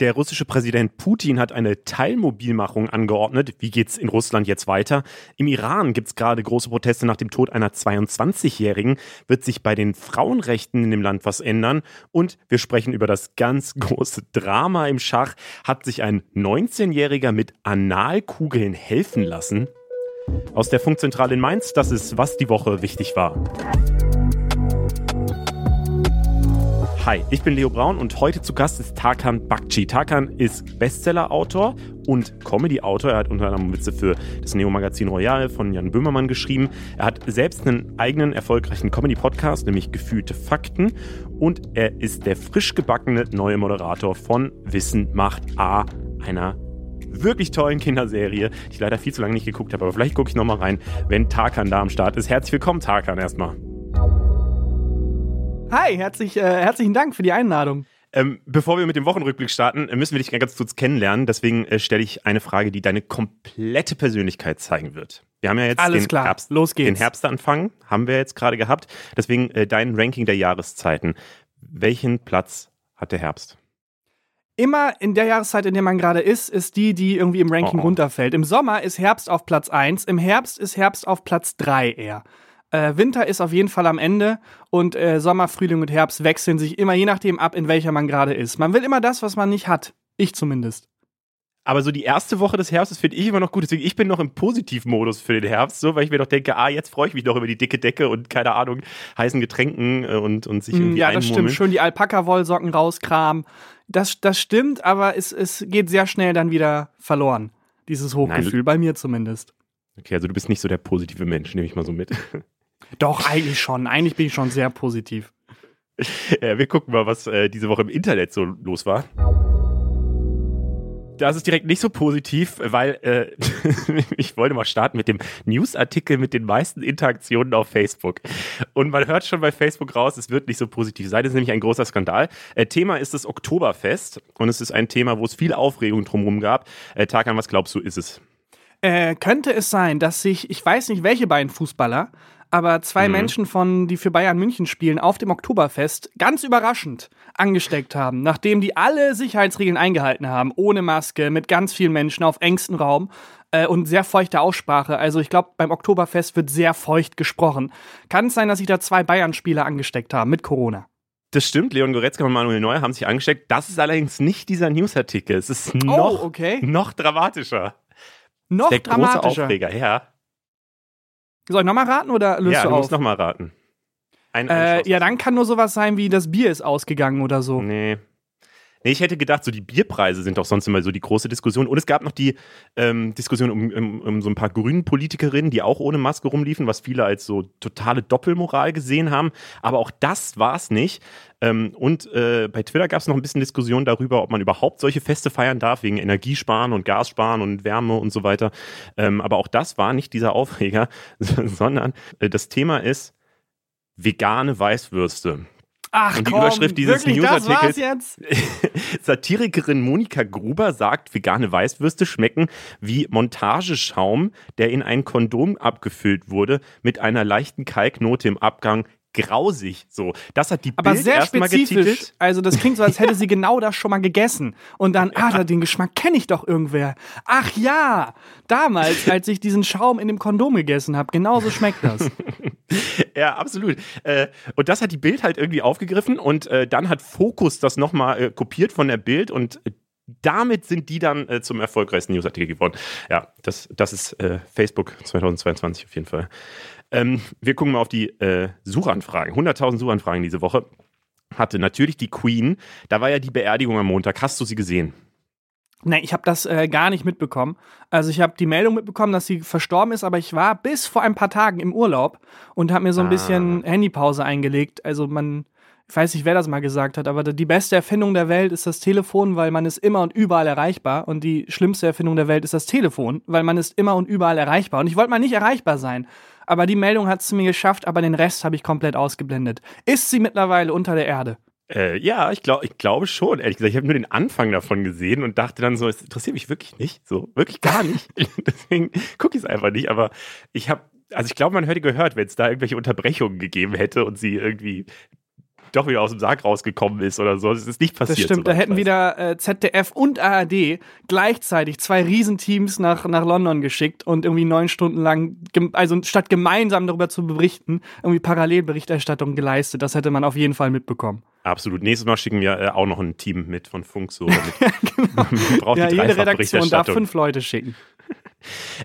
Der russische Präsident Putin hat eine Teilmobilmachung angeordnet. Wie geht's in Russland jetzt weiter? Im Iran gibt's gerade große Proteste nach dem Tod einer 22-Jährigen. Wird sich bei den Frauenrechten in dem Land was ändern? Und wir sprechen über das ganz große Drama im Schach. Hat sich ein 19-Jähriger mit Analkugeln helfen lassen? Aus der Funkzentrale in Mainz, das ist, was die Woche wichtig war. Hi, ich bin Leo Braun und heute zu Gast ist Tarkan Bakci. Tarkan ist Bestseller-Autor und Comedy-Autor. Er hat unter anderem Witze für das Neo-Magazin Royal von Jan Böhmermann geschrieben. Er hat selbst einen eigenen erfolgreichen Comedy-Podcast, nämlich Gefühlte Fakten. Und er ist der frisch gebackene neue Moderator von Wissen macht A, einer wirklich tollen Kinderserie, die ich leider viel zu lange nicht geguckt habe, aber vielleicht gucke ich nochmal rein, wenn Tarkan da am Start ist. Herzlich willkommen, Tarkan, erstmal. Hi, herzlich, äh, herzlichen Dank für die Einladung. Ähm, bevor wir mit dem Wochenrückblick starten, müssen wir dich ganz kurz kennenlernen. Deswegen äh, stelle ich eine Frage, die deine komplette Persönlichkeit zeigen wird. Wir haben ja jetzt Alles den, klar. Herbst, Los geht's. den Herbstanfang, haben wir jetzt gerade gehabt. Deswegen äh, dein Ranking der Jahreszeiten. Welchen Platz hat der Herbst? Immer in der Jahreszeit, in der man gerade ist, ist die, die irgendwie im Ranking Oh, oh. runterfällt. Im Sommer ist Herbst auf Platz 1, im Herbst ist Herbst auf Platz 3 eher. Äh, Winter ist auf jeden Fall am Ende und äh, Sommer, Frühling und Herbst wechseln sich immer je nachdem ab, in welcher man gerade ist. Man will immer das, was man nicht hat. Ich zumindest. Aber so die erste Woche des Herbstes finde ich immer noch gut. Deswegen, ich bin noch im Positivmodus für den Herbst, so, weil ich mir doch denke, ah, jetzt freue ich mich doch über die dicke Decke und keine Ahnung, heißen Getränken äh, und, und sich irgendwie Mm, ja, das stimmt. einmurmeln. Schön die Alpaka-Wollsocken rauskramen. Das, das stimmt, aber es, es geht sehr schnell dann wieder verloren. Dieses Hochgefühl, bei mir zumindest. Okay, also du bist nicht so der positive Mensch, nehme ich mal so mit. Doch, eigentlich schon. Eigentlich bin ich schon sehr positiv. Äh, wir gucken mal, was äh, diese Woche im Internet so los war. Das ist direkt nicht so positiv, weil äh, ich wollte mal starten mit dem Newsartikel mit den meisten Interaktionen auf Facebook. Und man hört schon bei Facebook raus, es wird nicht so positiv sein. Das ist nämlich ein großer Skandal. Äh, Thema ist das Oktoberfest und es ist ein Thema, wo es viel Aufregung drumherum gab. Äh, Tarkan, was glaubst du, ist es? Äh, könnte es sein, dass sich, ich weiß nicht welche beiden Fußballer, aber zwei Mhm. Menschen von, die für Bayern München spielen, auf dem Oktoberfest ganz überraschend angesteckt haben, nachdem die alle Sicherheitsregeln eingehalten haben, ohne Maske, mit ganz vielen Menschen auf engstem Raum äh, und sehr feuchte Aussprache. Also ich glaube, beim Oktoberfest wird sehr feucht gesprochen. Kann es sein, dass sich da zwei Bayern-Spieler angesteckt haben mit Corona? Das stimmt, Leon Goretzka und Manuel Neuer haben sich angesteckt. Das ist allerdings nicht dieser Newsartikel. Es ist noch, oh, okay. noch dramatischer. Noch Der große dramatischer. Aufreger, ja. Soll ich nochmal raten oder löst ja, du du auf? musst nochmal raten. Äh, ja, dann kann nur sowas sein wie das Bier ist ausgegangen oder so. Nee. Nee, ich hätte gedacht, so die Bierpreise sind doch sonst immer so die große Diskussion. Und es gab noch die ähm, Diskussion um, um, um so ein paar grünen Politikerinnen, die auch ohne Maske rumliefen, was viele als so totale Doppelmoral gesehen haben. Aber auch das war es nicht. Ähm, und äh, bei Twitter gab es noch ein bisschen Diskussion darüber, ob man überhaupt solche Feste feiern darf, wegen Energiesparen und Gassparen und Wärme und so weiter. Ähm, aber auch das war nicht dieser Aufreger, sondern äh, das Thema ist vegane Weißwürste. Ach Und die komm, Überschrift dieses Newsartikels-? Satirikerin Monika Gruber sagt, vegane Weißwürste schmecken wie Montageschaum, der in ein Kondom abgefüllt wurde, mit einer leichten Kalknote im Abgang. Grausig. So, das hat die Aber Bild sehr spezifisch. getitelt. Also das klingt so, als hätte sie genau das schon mal gegessen. Und dann, ah, den Geschmack kenne ich doch irgendwer. Ach ja, damals, als ich diesen Schaum in dem Kondom gegessen habe. Genauso schmeckt das. Ja, absolut. Äh, und das hat die Bild halt irgendwie aufgegriffen und äh, dann hat Focus das nochmal äh, kopiert von der Bild und äh, damit sind die dann äh, zum erfolgreichsten Newsartikel geworden. Ja, das, das ist äh, Facebook 2022 auf jeden Fall. Ähm, wir gucken mal auf die äh, Suchanfragen. 100.000 Suchanfragen diese Woche hatte natürlich die Queen. Da war ja die Beerdigung am Montag. Hast du sie gesehen? Nee, ich habe das äh, gar nicht mitbekommen. Also ich habe die Meldung mitbekommen, dass sie verstorben ist, aber ich war bis vor ein paar Tagen im Urlaub und habe mir so ein Ah. bisschen Handypause eingelegt. Also man, ich weiß nicht, wer das mal gesagt hat, aber die beste Erfindung der Welt ist das Telefon, weil man ist immer und überall erreichbar. Und die schlimmste Erfindung der Welt ist das Telefon, weil man ist immer und überall erreichbar. Und ich wollte mal nicht erreichbar sein. Aber die Meldung hat es mir geschafft, aber den Rest habe ich komplett ausgeblendet. Ist sie mittlerweile unter der Erde? Äh, ja, ich, glaub, ich glaube schon, ehrlich gesagt. Ich habe nur den Anfang davon gesehen und dachte dann so, es interessiert mich wirklich nicht. So, wirklich gar nicht. Deswegen gucke ich es einfach nicht. Aber ich habe, also ich glaube, man hätte gehört, wenn es da irgendwelche Unterbrechungen gegeben hätte und sie irgendwie doch wieder aus dem Sarg rausgekommen ist oder so. Das ist nicht passiert. Das stimmt, da hätten wieder äh, ZDF und ARD gleichzeitig zwei Riesenteams nach, nach London geschickt und irgendwie neun Stunden lang, also statt gemeinsam darüber zu berichten, irgendwie Parallelberichterstattung geleistet. Das hätte man auf jeden Fall mitbekommen. Absolut. Nächstes Mal schicken wir äh, auch noch ein Team mit von Funk so. genau. braucht ja, jede Redaktion darf fünf Leute schicken.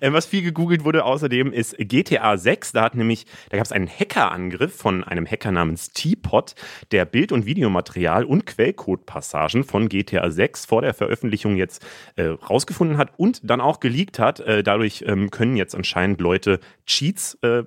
Ähm, was viel gegoogelt wurde außerdem ist GTA 6. Da hat nämlich, da gab es einen Hackerangriff von einem Hacker namens Teapot, der Bild- und Videomaterial und Quellcode-Passagen von GTA 6 vor der Veröffentlichung jetzt äh, rausgefunden hat und dann auch geleakt hat. Äh, dadurch ähm, können jetzt anscheinend Leute Cheats äh,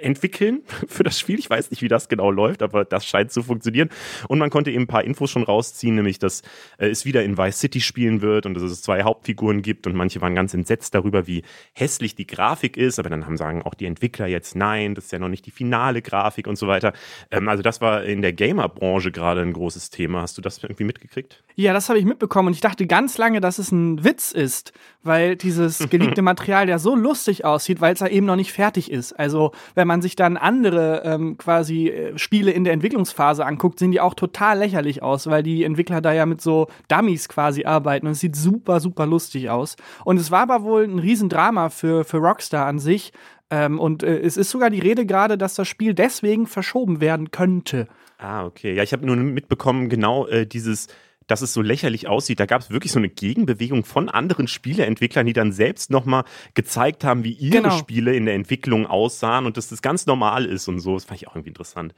entwickeln für das Spiel. Ich weiß nicht, wie das genau läuft, aber das scheint zu funktionieren. Und man konnte eben ein paar Infos schon rausziehen, nämlich, dass äh, es wieder in Vice City spielen wird und dass es zwei Hauptfiguren gibt und manche waren ganz entsetzt darüber, wie hässlich die Grafik ist, aber dann haben sagen auch die Entwickler jetzt nein, das ist ja noch nicht die finale Grafik und so weiter. Ähm, also das war in der Gamer-Branche gerade ein großes Thema. Hast du das irgendwie mitgekriegt? Ja, das habe ich mitbekommen und ich dachte ganz lange, dass es ein Witz ist, weil dieses geleakte Material ja so lustig aussieht, weil es ja eben noch nicht fertig ist. Also wenn man sich dann andere ähm, quasi äh, Spiele in der Entwicklungsphase anguckt, sehen die auch total lächerlich aus, weil die Entwickler da ja mit so Dummies quasi arbeiten und es sieht super, super lustig aus. Und es war aber wohl ein Riesendrama für, für Rockstar an sich. Ähm, und äh, es ist sogar die Rede gerade, dass das Spiel deswegen verschoben werden könnte. Ah, okay. Ja, ich habe nur mitbekommen, genau äh, dieses dass es so lächerlich aussieht. Da gab es wirklich so eine Gegenbewegung von anderen Spieleentwicklern, die dann selbst nochmal gezeigt haben, wie ihre genau. Spiele in der Entwicklung aussahen und dass das ganz normal ist und so. Das fand ich auch irgendwie interessant.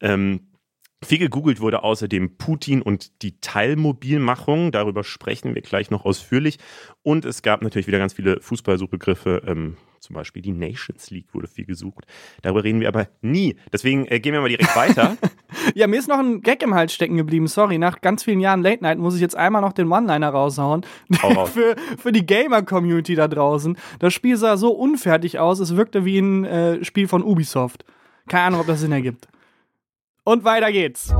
Ähm, viel gegoogelt wurde außerdem Putin und die Teilmobilmachung. Darüber sprechen wir gleich noch ausführlich. Und es gab natürlich wieder ganz viele Fußballsuchbegriffe. Ähm, zum Beispiel die Nations League wurde viel gesucht. Darüber reden wir aber nie. Deswegen äh, gehen wir mal direkt weiter. ja, mir ist noch ein Gag im Hals stecken geblieben. Sorry, nach ganz vielen Jahren Late Night muss ich jetzt einmal noch den One-Liner raushauen. für, für die Gamer-Community da draußen. Das Spiel sah so unfertig aus, es wirkte wie ein äh, Spiel von Ubisoft. Keine Ahnung, ob das Sinn ergibt. Und weiter geht's.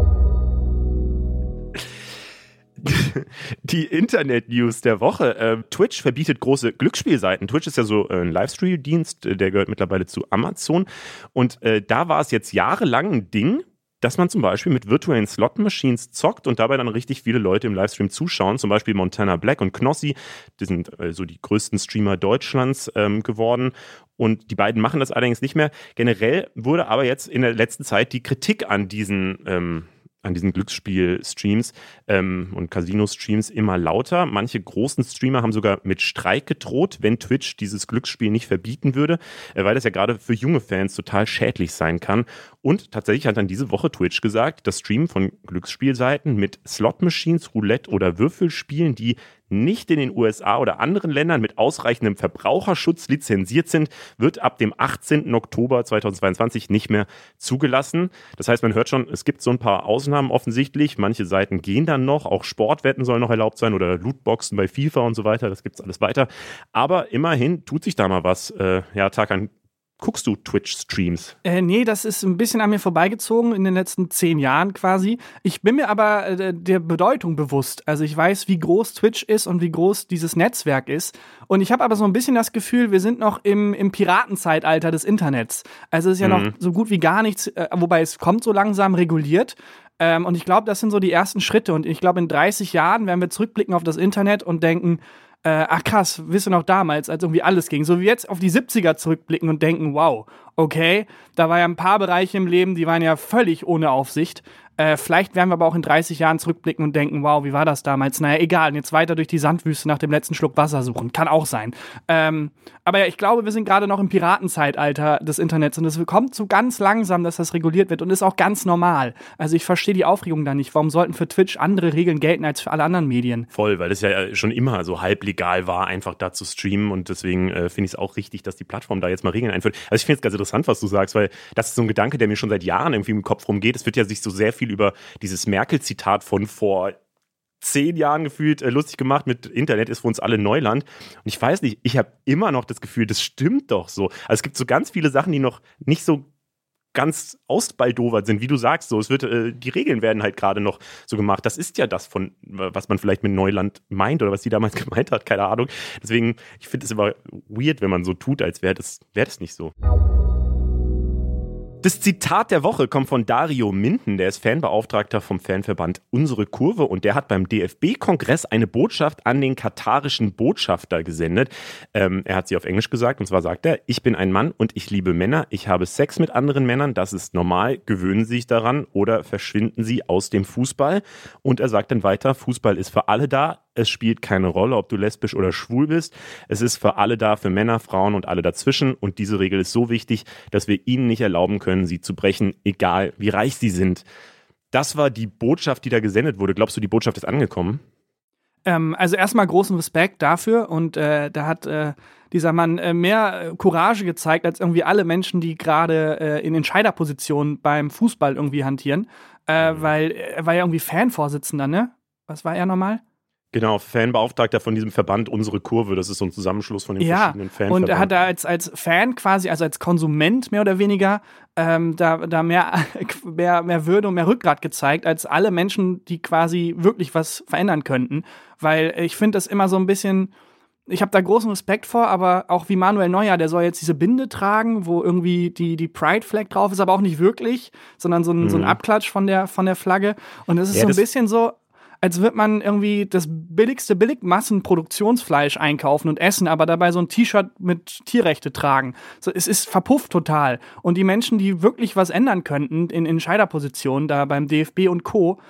Die Internet-News der Woche. Äh, Twitch verbietet große Glücksspielseiten. Twitch ist ja so äh, ein Livestream-Dienst, äh, der gehört mittlerweile zu Amazon. Und äh, da war es jetzt jahrelang ein Ding, dass man zum Beispiel mit virtuellen Slot-Machines zockt und dabei dann richtig viele Leute im Livestream zuschauen. Zum Beispiel Montana Black und Knossi, die sind so die größten Streamer Deutschlands ähm, geworden. Und die beiden machen das allerdings nicht mehr. Generell wurde aber jetzt in der letzten Zeit die Kritik an diesen ähm, an diesen Glücksspiel-Streams ähm, und Casino-Streams immer lauter. Manche großen Streamer haben sogar mit Streik gedroht, wenn Twitch dieses Glücksspiel nicht verbieten würde, äh, weil das ja gerade für junge Fans total schädlich sein kann. Und tatsächlich hat dann diese Woche Twitch gesagt, das Streamen von Glücksspielseiten mit Slot-Machines, Roulette oder Würfelspielen, die nicht in den USA oder anderen Ländern mit ausreichendem Verbraucherschutz lizenziert sind, wird ab dem 18. Oktober 2022 nicht mehr zugelassen. Das heißt, man hört schon, es gibt so ein paar Ausnahmen offensichtlich. Manche Seiten gehen dann noch, auch Sportwetten sollen noch erlaubt sein oder Lootboxen bei FIFA und so weiter. Das gibt es alles weiter. Aber immerhin tut sich da mal was. Äh, ja, Tarkan, guckst du Twitch-Streams? Äh, nee, das ist ein bisschen an mir vorbeigezogen in den letzten zehn Jahren quasi. Ich bin mir aber äh, der Bedeutung bewusst. Also ich weiß, wie groß Twitch ist und wie groß dieses Netzwerk ist. Und ich habe aber so ein bisschen das Gefühl, wir sind noch im, im Piratenzeitalter des Internets. Also es ist ja mhm. noch so gut wie gar nichts, äh, wobei es kommt so langsam reguliert. Ähm, und ich glaube, das sind so die ersten Schritte. Und ich glaube, in 30 Jahren werden wir zurückblicken auf das Internet und denken, äh, ach krass, wisst ihr noch damals, als irgendwie alles ging. So wie jetzt auf die 70er zurückblicken und denken, wow, okay, da war ja ein paar Bereiche im Leben, die waren ja völlig ohne Aufsicht. Äh, vielleicht werden wir aber auch in 30 Jahren zurückblicken und denken, wow, wie war das damals? Naja, egal, jetzt weiter durch die Sandwüste nach dem letzten Schluck Wasser suchen. Kann auch sein. Ähm, aber ja, ich glaube, wir sind gerade noch im Piratenzeitalter des Internets und es kommt so ganz langsam, dass das reguliert wird und ist auch ganz normal. Also ich verstehe die Aufregung da nicht. Warum sollten für Twitch andere Regeln gelten als für alle anderen Medien? Voll, weil es ja schon immer so halblegal war, einfach da zu streamen und deswegen äh, finde ich es auch richtig, dass die Plattform da jetzt mal Regeln einführt. Also ich finde es ganz interessant, was du sagst, weil das ist so ein Gedanke, der mir schon seit Jahren irgendwie im Kopf rumgeht. Es wird ja sich so sehr viel viel über dieses Merkel-Zitat von vor zehn Jahren gefühlt äh, lustig gemacht mit Internet ist für uns alle Neuland. Und ich weiß nicht, ich habe immer noch das Gefühl, das stimmt doch so. Also es gibt so ganz viele Sachen, die noch nicht so ganz ausbaldowert sind, wie du sagst. So, es wird, äh, die Regeln werden halt gerade noch so gemacht. Das ist ja das von, was man vielleicht mit Neuland meint oder was sie damals gemeint hat, keine Ahnung. Deswegen, ich finde es immer weird, wenn man so tut, als wäre das, wäre das nicht so. Das Zitat der Woche kommt von Dario Minden, der ist Fanbeauftragter vom Fanverband Unsere Kurve und der hat beim DFB-Kongress eine Botschaft an den katarischen Botschafter gesendet. Ähm, er hat sie auf Englisch gesagt und zwar sagt er, ich bin ein Mann und ich liebe Männer, ich habe Sex mit anderen Männern, das ist normal, gewöhnen Sie sich daran oder verschwinden Sie aus dem Fußball. Und er sagt dann weiter, Fußball ist für alle da, es spielt keine Rolle, ob du lesbisch oder schwul bist. Es ist für alle da, für Männer, Frauen und alle dazwischen. Und diese Regel ist so wichtig, dass wir ihnen nicht erlauben können, sie zu brechen, egal wie reich sie sind. Das war die Botschaft, die da gesendet wurde. Glaubst du, die Botschaft ist angekommen? Ähm, also erstmal großen Respekt dafür und äh, da hat äh, dieser Mann äh, mehr Courage gezeigt als irgendwie alle Menschen, die gerade äh, in Entscheiderpositionen beim Fußball irgendwie hantieren, äh, mhm. weil er war ja irgendwie Fanvorsitzender, ne? Was war er nochmal? Genau, Fanbeauftragter von diesem Verband Unsere Kurve, das ist so ein Zusammenschluss von den ja, verschiedenen Fans. Und er hat da als, als Fan quasi, also als Konsument mehr oder weniger, ähm, da, da mehr, mehr, mehr Würde und mehr Rückgrat gezeigt, als alle Menschen, die quasi wirklich was verändern könnten. Weil ich finde das immer so ein bisschen, ich habe da großen Respekt vor, aber auch wie Manuel Neuer, der soll jetzt diese Binde tragen, wo irgendwie die, die Pride-Flag drauf ist, aber auch nicht wirklich, sondern so ein, mhm. so ein mhm. Abklatsch von der, von der Flagge. Und es ist ja, so ein bisschen so, als würde man irgendwie das billigste Billigmassenproduktionsfleisch einkaufen und essen, aber dabei so ein T-Shirt mit Tierrechte tragen. So, es ist verpufft total. Und die Menschen, die wirklich was ändern könnten in Entscheiderpositionen, da beim DFB und Co.,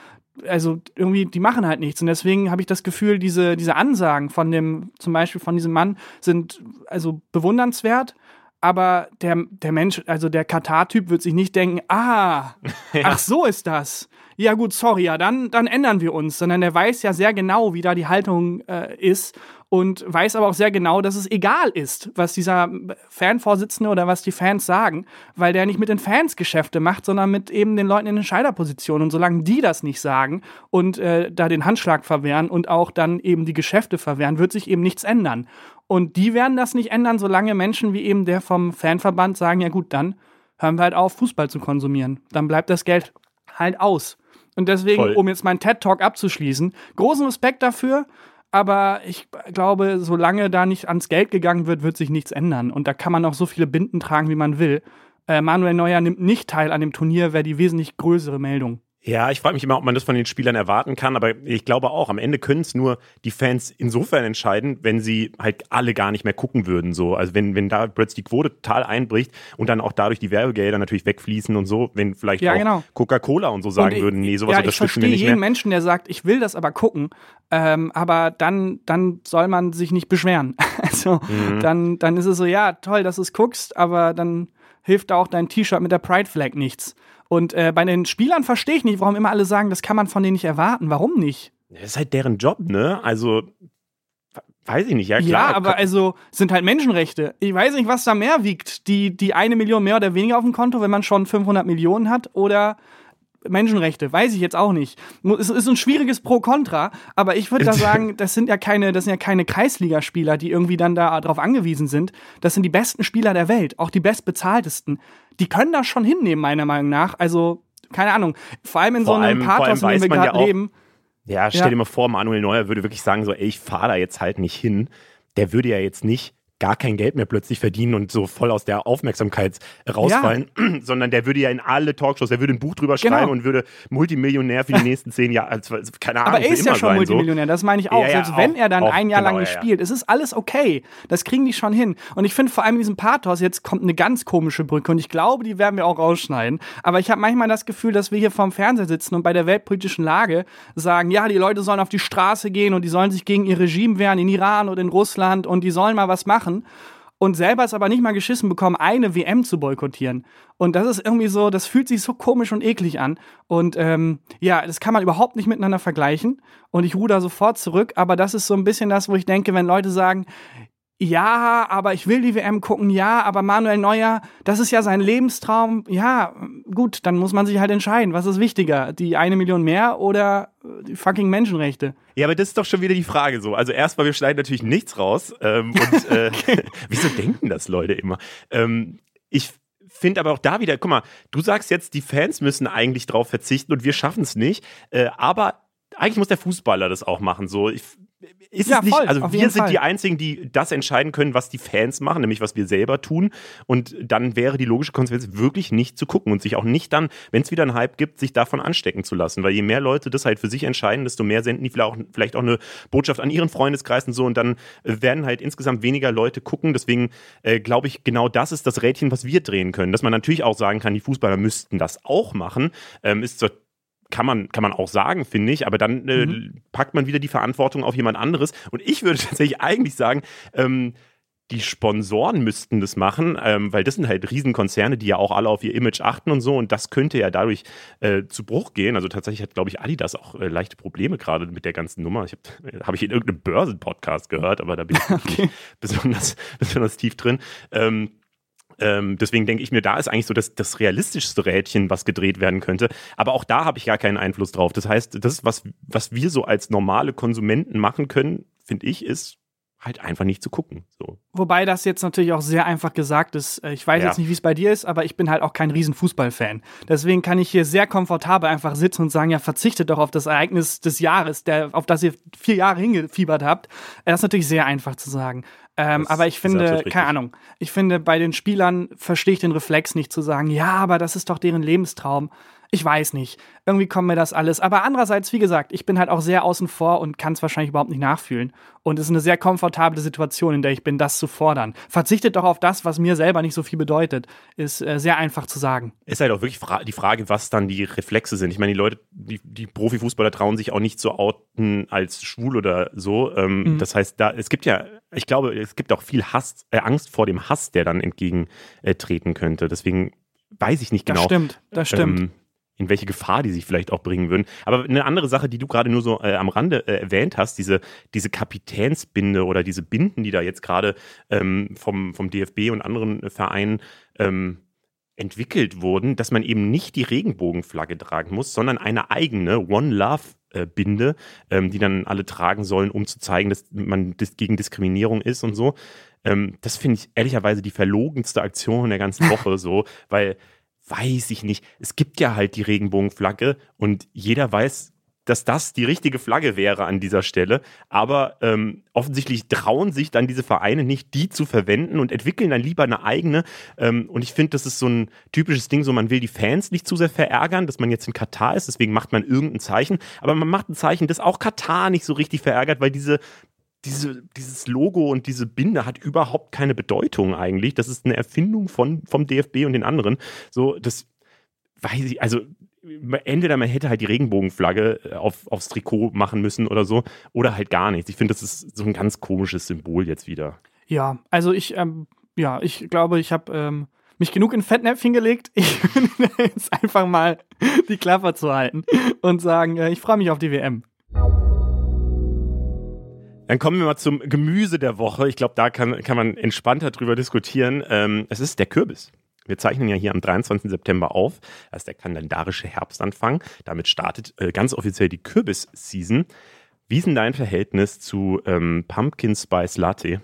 also irgendwie, die machen halt nichts. Und deswegen habe ich das Gefühl, diese, diese Ansagen von dem, zum Beispiel von diesem Mann, sind also bewundernswert aber der, der Mensch, also der Katar-Typ wird sich nicht denken, ah, ja. ach so ist das ja gut, sorry, ja, dann, dann ändern wir uns, sondern der weiß ja sehr genau, wie da die Haltung äh, ist und weiß aber auch sehr genau, dass es egal ist, was dieser Fanvorsitzende oder was die Fans sagen, weil der nicht mit den Fans Geschäfte macht, sondern mit eben den Leuten in Entscheiderpositionen. Und solange die das nicht sagen und äh, da den Handschlag verwehren und auch dann eben die Geschäfte verwehren, wird sich eben nichts ändern. Und die werden das nicht ändern, solange Menschen wie eben der vom Fanverband sagen, ja gut, dann hören wir halt auf, Fußball zu konsumieren. Dann bleibt das Geld halt aus. Und deswegen, Voll. um jetzt meinen TED-Talk abzuschließen, großen Respekt dafür. Aber ich glaube, solange da nicht ans Geld gegangen wird, wird sich nichts ändern. Und da kann man auch so viele Binden tragen, wie man will. Äh, Manuel Neuer nimmt nicht teil an dem Turnier, wäre die wesentlich größere Meldung. Ja, ich frage mich immer, ob man das von den Spielern erwarten kann, aber ich glaube auch, am Ende können es nur die Fans insofern entscheiden, wenn sie halt alle gar nicht mehr gucken würden. So. Also wenn, wenn da plötzlich die Quote total einbricht und dann auch dadurch die Werbegelder natürlich wegfließen und so, wenn vielleicht ja, auch genau. Coca-Cola und so sagen und würden, nee, sowas ja, unterstützen wir nicht mehr. Ich verstehe jeden Menschen, der sagt, ich will das aber gucken, ähm, aber dann, dann soll man sich nicht beschweren. also mhm. dann, dann ist es so, ja, toll, dass du es guckst, aber dann hilft auch dein T-Shirt mit der Pride Flag nichts. Und äh, bei den Spielern verstehe ich nicht, warum immer alle sagen, das kann man von denen nicht erwarten. Warum nicht? Das ist halt deren Job, ne? Also, weiß ich nicht, ja klar. Ja, aber also sind halt Menschenrechte. Ich weiß nicht, was da mehr wiegt. Die, die eine Million mehr oder weniger auf dem Konto, wenn man schon 500 Millionen hat oder Menschenrechte, weiß ich jetzt auch nicht. Es ist ein schwieriges Pro-Contra, aber ich würde da sagen, das sind ja keine, das sind ja keine Kreisligaspieler, die irgendwie dann da drauf angewiesen sind. Das sind die besten Spieler der Welt, auch die bestbezahltesten. Die können das schon hinnehmen, meiner Meinung nach. Also, keine Ahnung. Vor allem in vor so einem allem, Pathos, in dem wir gerade ja leben. Ja, stell ja. dir mal vor, Manuel Neuer würde wirklich sagen, so, ey, ich fahre da jetzt halt nicht hin. Der würde ja jetzt nicht gar kein Geld mehr plötzlich verdienen und so voll aus der Aufmerksamkeit rausfallen, ja. sondern der würde ja in alle Talkshows, der würde ein Buch drüber genau. schreiben und würde Multimillionär für die nächsten zehn Jahre, also, keine Ahnung, Aber er ist ja schon sein, Multimillionär, so. das meine ich auch. Ja, ja, Selbst auch, wenn er dann auch, ein Jahr genau, lang nicht spielt, es ist alles okay. Das kriegen die schon hin. Und ich finde vor allem in diesem Pathos, jetzt kommt eine ganz komische Brücke und ich glaube, die werden wir auch rausschneiden. Aber ich habe manchmal das Gefühl, dass wir hier vorm Fernseher sitzen und bei der weltpolitischen Lage sagen, ja, die Leute sollen auf die Straße gehen und die sollen sich gegen ihr Regime wehren in Iran oder in Russland und die sollen mal was machen und selber es aber nicht mal geschissen bekommen, eine WM zu boykottieren. Und das ist irgendwie so, das fühlt sich so komisch und eklig an. Und ähm, ja, das kann man überhaupt nicht miteinander vergleichen. Und ich ruhe da sofort zurück. Aber das ist so ein bisschen das, wo ich denke, wenn Leute sagen, ja, aber ich will die WM gucken, ja, aber Manuel Neuer, das ist ja sein Lebenstraum. Ja, gut, dann muss man sich halt entscheiden, was ist wichtiger, die eine Million mehr oder die fucking Menschenrechte. Ja, aber das ist doch schon wieder die Frage so. Also erstmal, wir schneiden natürlich nichts raus. Ähm, und äh, wieso denken das Leute immer? Ähm, ich finde aber auch da wieder, guck mal, du sagst jetzt, die Fans müssen eigentlich drauf verzichten und wir schaffen es nicht. Äh, aber eigentlich muss der Fußballer das auch machen. So, ich, ist Ja, es nicht, voll, also wir sind Fall. die Einzigen, die das entscheiden können, was die Fans machen, nämlich was wir selber tun. Und dann wäre die logische Konsequenz wirklich nicht zu gucken und sich auch nicht dann, wenn es wieder einen Hype gibt, sich davon anstecken zu lassen. Weil je mehr Leute das halt für sich entscheiden, desto mehr senden die vielleicht auch, vielleicht auch eine Botschaft an ihren Freundeskreis und so. Und dann äh, werden halt insgesamt weniger Leute gucken. Deswegen äh, glaube ich, genau das ist das Rädchen, was wir drehen können. Dass man natürlich auch sagen kann, die Fußballer müssten das auch machen, ähm, ist zwar kann man, kann man auch sagen, finde ich, aber dann äh, Mhm. packt man wieder die Verantwortung auf jemand anderes. Und ich würde tatsächlich eigentlich sagen, ähm, die Sponsoren müssten das machen, ähm, weil das sind halt Riesenkonzerne, die ja auch alle auf ihr Image achten und so. Und das könnte ja dadurch äh, zu Bruch gehen. Also tatsächlich hat, glaube ich, Adidas auch äh, leichte Probleme gerade mit der ganzen Nummer. Ich habe hab ich in irgendeinem Börsenpodcast gehört, aber da bin ich Okay. nicht besonders, besonders tief drin. Ähm, ähm, deswegen denke ich mir, da ist eigentlich so das, das realistischste Rädchen, was gedreht werden könnte. Aber auch da habe ich gar keinen Einfluss drauf. Das heißt, das, was, was wir so als normale Konsumenten machen können, finde ich, ist halt einfach nicht zu gucken. So. Wobei das jetzt natürlich auch sehr einfach gesagt ist. Äh, Ich weiß Ja. jetzt nicht, wie es bei dir ist, aber ich bin halt auch kein riesen Fußballfan. Deswegen kann ich hier sehr komfortabel einfach sitzen und sagen, ja, verzichtet doch auf das Ereignis des Jahres, der, auf das ihr vier Jahre hingefiebert habt. Äh, Das ist natürlich sehr einfach zu sagen. Ähm, aber ich finde, keine Ahnung, ich finde, bei den Spielern verstehe ich den Reflex nicht zu sagen, ja, aber das ist doch deren Lebenstraum. Ich weiß nicht. Irgendwie kommt mir das alles. Aber andererseits, wie gesagt, ich bin halt auch sehr außen vor und kann es wahrscheinlich überhaupt nicht nachfühlen. Und es ist eine sehr komfortable Situation, in der ich bin, das zu fordern. Verzichtet doch auf das, was mir selber nicht so viel bedeutet. Ist äh, sehr einfach zu sagen. Ist halt auch wirklich fra die Frage, was dann die Reflexe sind. Ich meine, die Leute, die, die Profifußballer trauen sich auch nicht zu outen als schwul oder so. Ähm, Mhm. Das heißt, da es gibt ja, ich glaube, es gibt auch viel Hass, äh, Angst vor dem Hass, der dann entgegentreten könnte. Deswegen weiß ich nicht Das genau. stimmt, das stimmt. ähm, in welche Gefahr die sich vielleicht auch bringen würden. Aber eine andere Sache, die du gerade nur so äh, am Rande äh, erwähnt hast, diese, diese Kapitänsbinde oder diese Binden, die da jetzt gerade ähm, vom, vom DFB und anderen Vereinen ähm, entwickelt wurden, dass man eben nicht die Regenbogenflagge tragen muss, sondern eine eigene One Love äh, Binde, ähm, die dann alle tragen sollen, um zu zeigen, dass man gegen Diskriminierung ist und so. Ähm, das finde ich ehrlicherweise die verlogenste Aktion der ganzen Woche so, weil weiß ich nicht. Es gibt ja halt die Regenbogenflagge und jeder weiß, dass das die richtige Flagge wäre an dieser Stelle. Aber ähm, offensichtlich trauen sich dann diese Vereine nicht, die zu verwenden und entwickeln dann lieber eine eigene. Ähm, und ich finde, das ist so ein typisches Ding, so man will die Fans nicht zu sehr verärgern, dass man jetzt in Katar ist, deswegen macht man irgendein Zeichen. Aber man macht ein Zeichen, das auch Katar nicht so richtig verärgert, weil diese diese, dieses Logo und diese Binde hat überhaupt keine Bedeutung eigentlich. Das ist eine Erfindung von, vom DFB und den anderen. So, das weiß ich, also entweder man hätte halt die Regenbogenflagge äh, auf, aufs Trikot machen müssen oder so, oder halt gar nichts. Ich finde, das ist so ein ganz komisches Symbol jetzt wieder. Ja, also ich, ähm, ja, ich glaube, ich habe ähm, mich genug in Fettnäpfchen gelegt. Ich bin jetzt einfach mal die Klappe zu halten und sagen, äh, ich freue mich auf die WM. Dann kommen wir mal zum Gemüse der Woche. Ich glaube, da kann, kann man entspannter drüber diskutieren. Ähm, es ist der Kürbis. Wir zeichnen ja hier am 23. September auf. Das ist der kalendarische Herbstanfang. Damit startet äh, ganz offiziell die Kürbis-Season. Wie ist denn dein Verhältnis zu ähm, Pumpkin Spice Latte?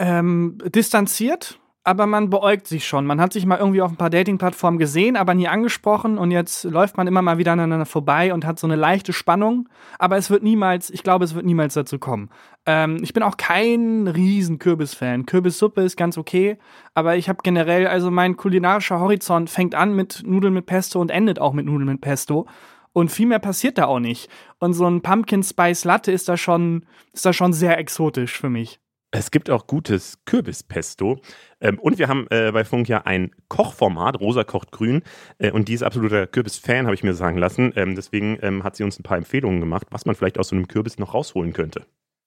Ähm, distanziert, aber man beäugt sich schon. Man hat sich mal irgendwie auf ein paar Dating-Plattformen gesehen, aber nie angesprochen und jetzt läuft man immer mal wieder aneinander vorbei und hat so eine leichte Spannung. Aber es wird niemals, ich glaube, es wird niemals dazu kommen. Ähm, ich bin auch kein riesen Kürbis-Fan. Kürbissuppe ist ganz okay, aber ich habe generell, also mein kulinarischer Horizont fängt an mit Nudeln mit Pesto und endet auch mit Nudeln mit Pesto. Und viel mehr passiert da auch nicht. Und so ein Pumpkin Spice Latte ist da schon, ist da schon sehr exotisch für mich. Es gibt auch gutes Kürbispesto. Ähm, und wir haben äh, bei Funk ja ein Kochformat, Rosa kocht grün. Äh, und die ist absoluter Kürbis-Fan, habe ich mir sagen lassen. Ähm, deswegen ähm, hat sie uns ein paar Empfehlungen gemacht, was man vielleicht aus so einem Kürbis noch rausholen könnte.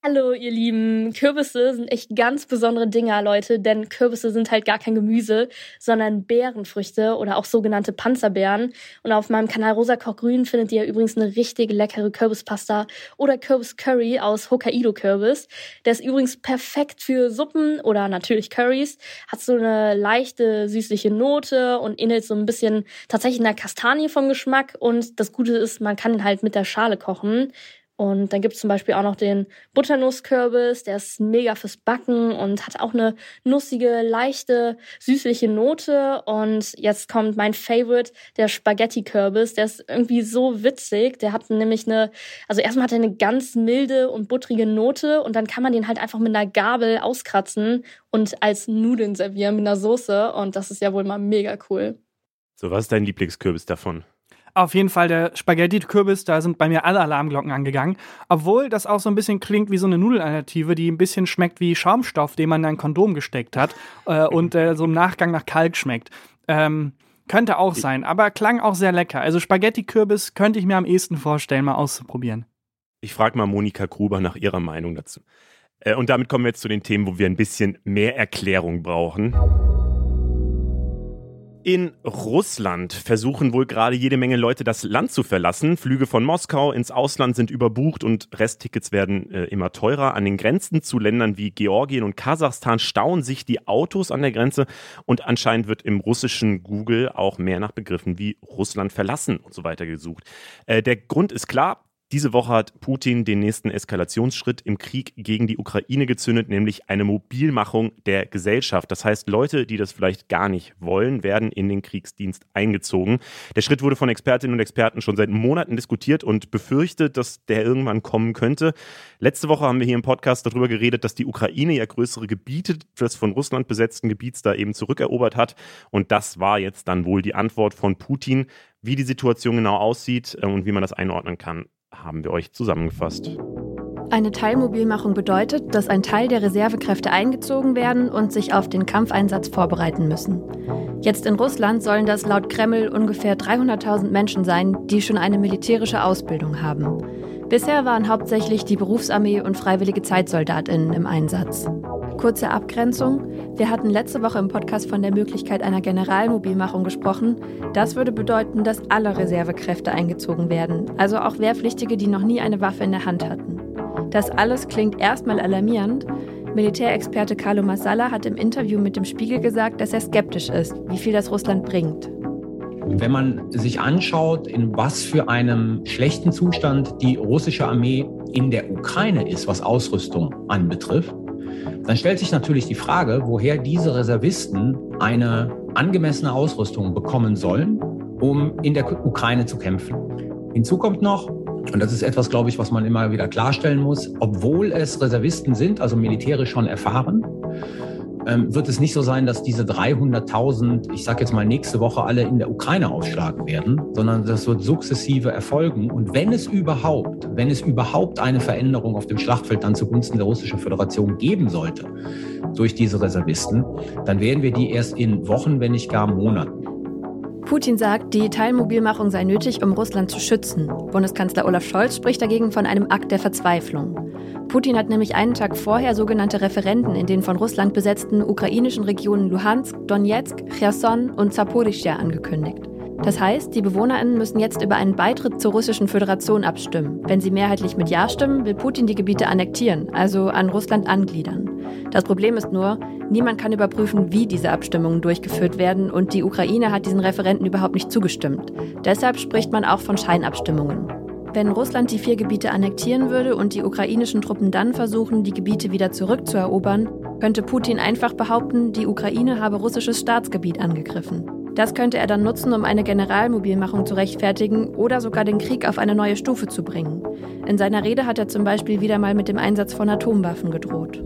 Hallo, ihr Lieben. Kürbisse sind echt ganz besondere Dinger, Leute, denn Kürbisse sind halt gar kein Gemüse, sondern Beerenfrüchte oder auch sogenannte Panzerbeeren. Und auf meinem Kanal Rosa Koch Grün findet ihr übrigens eine richtig leckere Kürbispasta oder Kürbiscurry aus Hokkaido-Kürbis. Der ist übrigens perfekt für Suppen oder natürlich Currys. Hat so eine leichte süßliche Note und ähnelt so ein bisschen tatsächlich einer Kastanie vom Geschmack. Und das Gute ist, man kann ihn halt mit der Schale kochen. Und dann gibt es zum Beispiel auch noch den Butternusskürbis, der ist mega fürs Backen und hat auch eine nussige, leichte, süßliche Note. Und jetzt kommt mein Favorite, der Spaghetti-Kürbis. Der ist irgendwie so witzig. Der hat nämlich eine, also erstmal hat er eine ganz milde und buttrige Note und dann kann man den halt einfach mit einer Gabel auskratzen und als Nudeln servieren mit einer Soße. Und das ist ja wohl mal mega cool. So, was ist dein Lieblingskürbis davon? Auf jeden Fall der Spaghetti-Kürbis, da sind bei mir alle Alarmglocken angegangen. Obwohl das auch so ein bisschen klingt wie so eine Nudelalternative, die ein bisschen schmeckt wie Schaumstoff, den man in ein Kondom gesteckt hat äh, und äh, so im Nachgang nach Kalk schmeckt. Ähm, könnte auch sein, aber klang auch sehr lecker. Also Spaghetti-Kürbis könnte ich mir am ehesten vorstellen, mal auszuprobieren. Ich frage mal Monika Gruber nach ihrer Meinung dazu. Äh, und damit kommen wir jetzt zu den Themen, wo wir ein bisschen mehr Erklärung brauchen. In Russland versuchen wohl gerade jede Menge Leute das Land zu verlassen. Flüge von Moskau ins Ausland sind überbucht und Resttickets werden äh, immer teurer. An den Grenzen zu Ländern wie Georgien und Kasachstan stauen sich die Autos an der Grenze und anscheinend wird im russischen Google auch mehr nach Begriffen wie Russland verlassen und so weiter gesucht. Äh, der Grund ist klar, diese Woche hat Putin den nächsten Eskalationsschritt im Krieg gegen die Ukraine gezündet, nämlich eine Mobilmachung der Gesellschaft. Das heißt, Leute, die das vielleicht gar nicht wollen, werden in den Kriegsdienst eingezogen. Der Schritt wurde von Expertinnen und Experten schon seit Monaten diskutiert und befürchtet, dass der irgendwann kommen könnte. Letzte Woche haben wir hier im Podcast darüber geredet, dass die Ukraine ja größere Gebiete des von Russland besetzten Gebiets da eben zurückerobert hat. Und das war jetzt dann wohl die Antwort von Putin. Wie die Situation genau aussieht äh, und wie man das einordnen kann, haben wir euch zusammengefasst. Eine Teilmobilmachung bedeutet, dass ein Teil der Reservekräfte eingezogen werden und sich auf den Kampfeinsatz vorbereiten müssen. Jetzt in Russland sollen das laut Kreml ungefähr 300.000 Menschen sein, die schon eine militärische Ausbildung haben. Bisher waren hauptsächlich die Berufsarmee und freiwillige Zeitsoldatinnen im Einsatz. Kurze Abgrenzung. Wir hatten letzte Woche im Podcast von der Möglichkeit einer Generalmobilmachung gesprochen. Das würde bedeuten, dass alle Reservekräfte eingezogen werden, also auch Wehrpflichtige, die noch nie eine Waffe in der Hand hatten. Das alles klingt erstmal alarmierend. Militärexperte Carlo Massala hat im Interview mit dem Spiegel gesagt, dass er skeptisch ist, wie viel das Russland bringt. Wenn man sich anschaut, in was für einem schlechten Zustand die russische Armee in der Ukraine ist, was Ausrüstung anbetrifft, dann stellt sich natürlich die Frage, woher diese Reservisten eine angemessene Ausrüstung bekommen sollen, um in der Ukraine zu kämpfen. Hinzu kommt noch, und das ist etwas, glaube ich, was man immer wieder klarstellen muss, obwohl es Reservisten sind, also militärisch schon erfahren, ähm, wird es nicht so sein, dass diese 300.000, ich sage jetzt mal nächste Woche alle in der Ukraine ausschlagen werden, sondern das wird sukzessive erfolgen. Und wenn es überhaupt, wenn es überhaupt eine Veränderung auf dem Schlachtfeld dann zugunsten der Russischen Föderation geben sollte durch diese Reservisten, dann werden wir die erst in Wochen, wenn nicht gar Monaten Putin sagt, die Teilmobilmachung sei nötig, um Russland zu schützen. Bundeskanzler Olaf Scholz spricht dagegen von einem Akt der Verzweiflung. Putin hat nämlich einen Tag vorher sogenannte Referenten in den von Russland besetzten ukrainischen Regionen Luhansk, Donetsk, Cherson und Zaporizhia angekündigt. Das heißt, die BewohnerInnen müssen jetzt über einen Beitritt zur Russischen Föderation abstimmen. Wenn sie mehrheitlich mit Ja stimmen, will Putin die Gebiete annektieren, also an Russland angliedern. Das Problem ist nur, niemand kann überprüfen, wie diese Abstimmungen durchgeführt werden und die Ukraine hat diesen Referenten überhaupt nicht zugestimmt. Deshalb spricht man auch von Scheinabstimmungen. Wenn Russland die vier Gebiete annektieren würde und die ukrainischen Truppen dann versuchen, die Gebiete wieder zurückzuerobern, könnte Putin einfach behaupten, die Ukraine habe russisches Staatsgebiet angegriffen. Das könnte er dann nutzen, um eine Generalmobilmachung zu rechtfertigen oder sogar den Krieg auf eine neue Stufe zu bringen. In seiner Rede hat er zum Beispiel wieder mal mit dem Einsatz von Atomwaffen gedroht.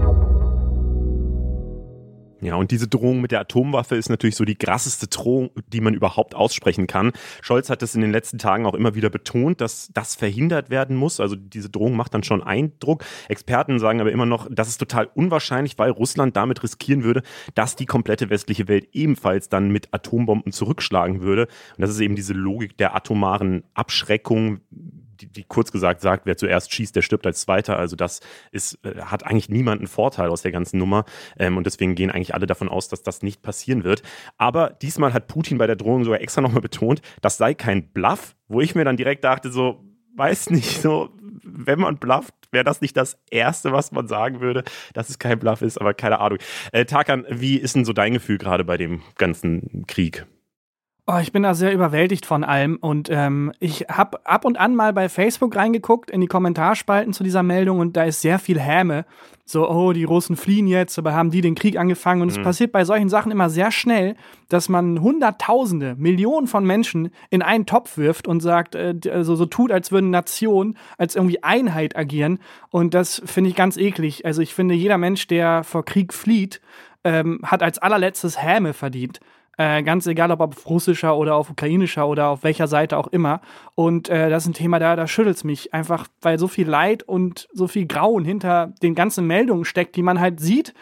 Ja, und diese Drohung mit der Atomwaffe ist natürlich so die krasseste Drohung, die man überhaupt aussprechen kann. Scholz hat das in den letzten Tagen auch immer wieder betont, dass das verhindert werden muss. Also diese Drohung macht dann schon Eindruck. Experten sagen aber immer noch, das ist total unwahrscheinlich, weil Russland damit riskieren würde, dass die komplette westliche Welt ebenfalls dann mit Atombomben zurückschlagen würde. Und das ist eben diese Logik der atomaren Abschreckung, die, die kurz gesagt sagt, wer zuerst schießt, der stirbt als Zweiter. Also das ist, äh, hat eigentlich niemanden Vorteil aus der ganzen Nummer. Ähm, und deswegen gehen eigentlich alle davon aus, dass das nicht passieren wird. Aber diesmal hat Putin bei der Drohung sogar extra nochmal betont, das sei kein Bluff, wo ich mir dann direkt dachte, so, weiß nicht, so, wenn man blufft, wäre das nicht das Erste, was man sagen würde, dass es kein Bluff ist, aber keine Ahnung. Äh, Tarkan, wie ist denn so dein Gefühl gerade bei dem ganzen Krieg? Oh, ich bin da sehr überwältigt von allem und ähm, ich habe ab und an mal bei Facebook reingeguckt in die Kommentarspalten zu dieser Meldung und da ist sehr viel Häme. So, oh, die Russen fliehen jetzt, aber haben die den Krieg angefangen? Und mhm. es passiert bei solchen Sachen immer sehr schnell, dass man Hunderttausende, Millionen von Menschen in einen Topf wirft und sagt, äh, also so tut, als würden Nationen als irgendwie Einheit agieren. Und das finde ich ganz eklig. Also ich finde, jeder Mensch, der vor Krieg flieht, ähm, hat als allerletztes Häme verdient. Äh, ganz egal, ob auf russischer oder auf ukrainischer oder auf welcher Seite auch immer. Und äh, das ist ein Thema, da, da schüttelt es mich einfach, weil so viel Leid und so viel Grauen hinter den ganzen Meldungen steckt, die man halt sieht.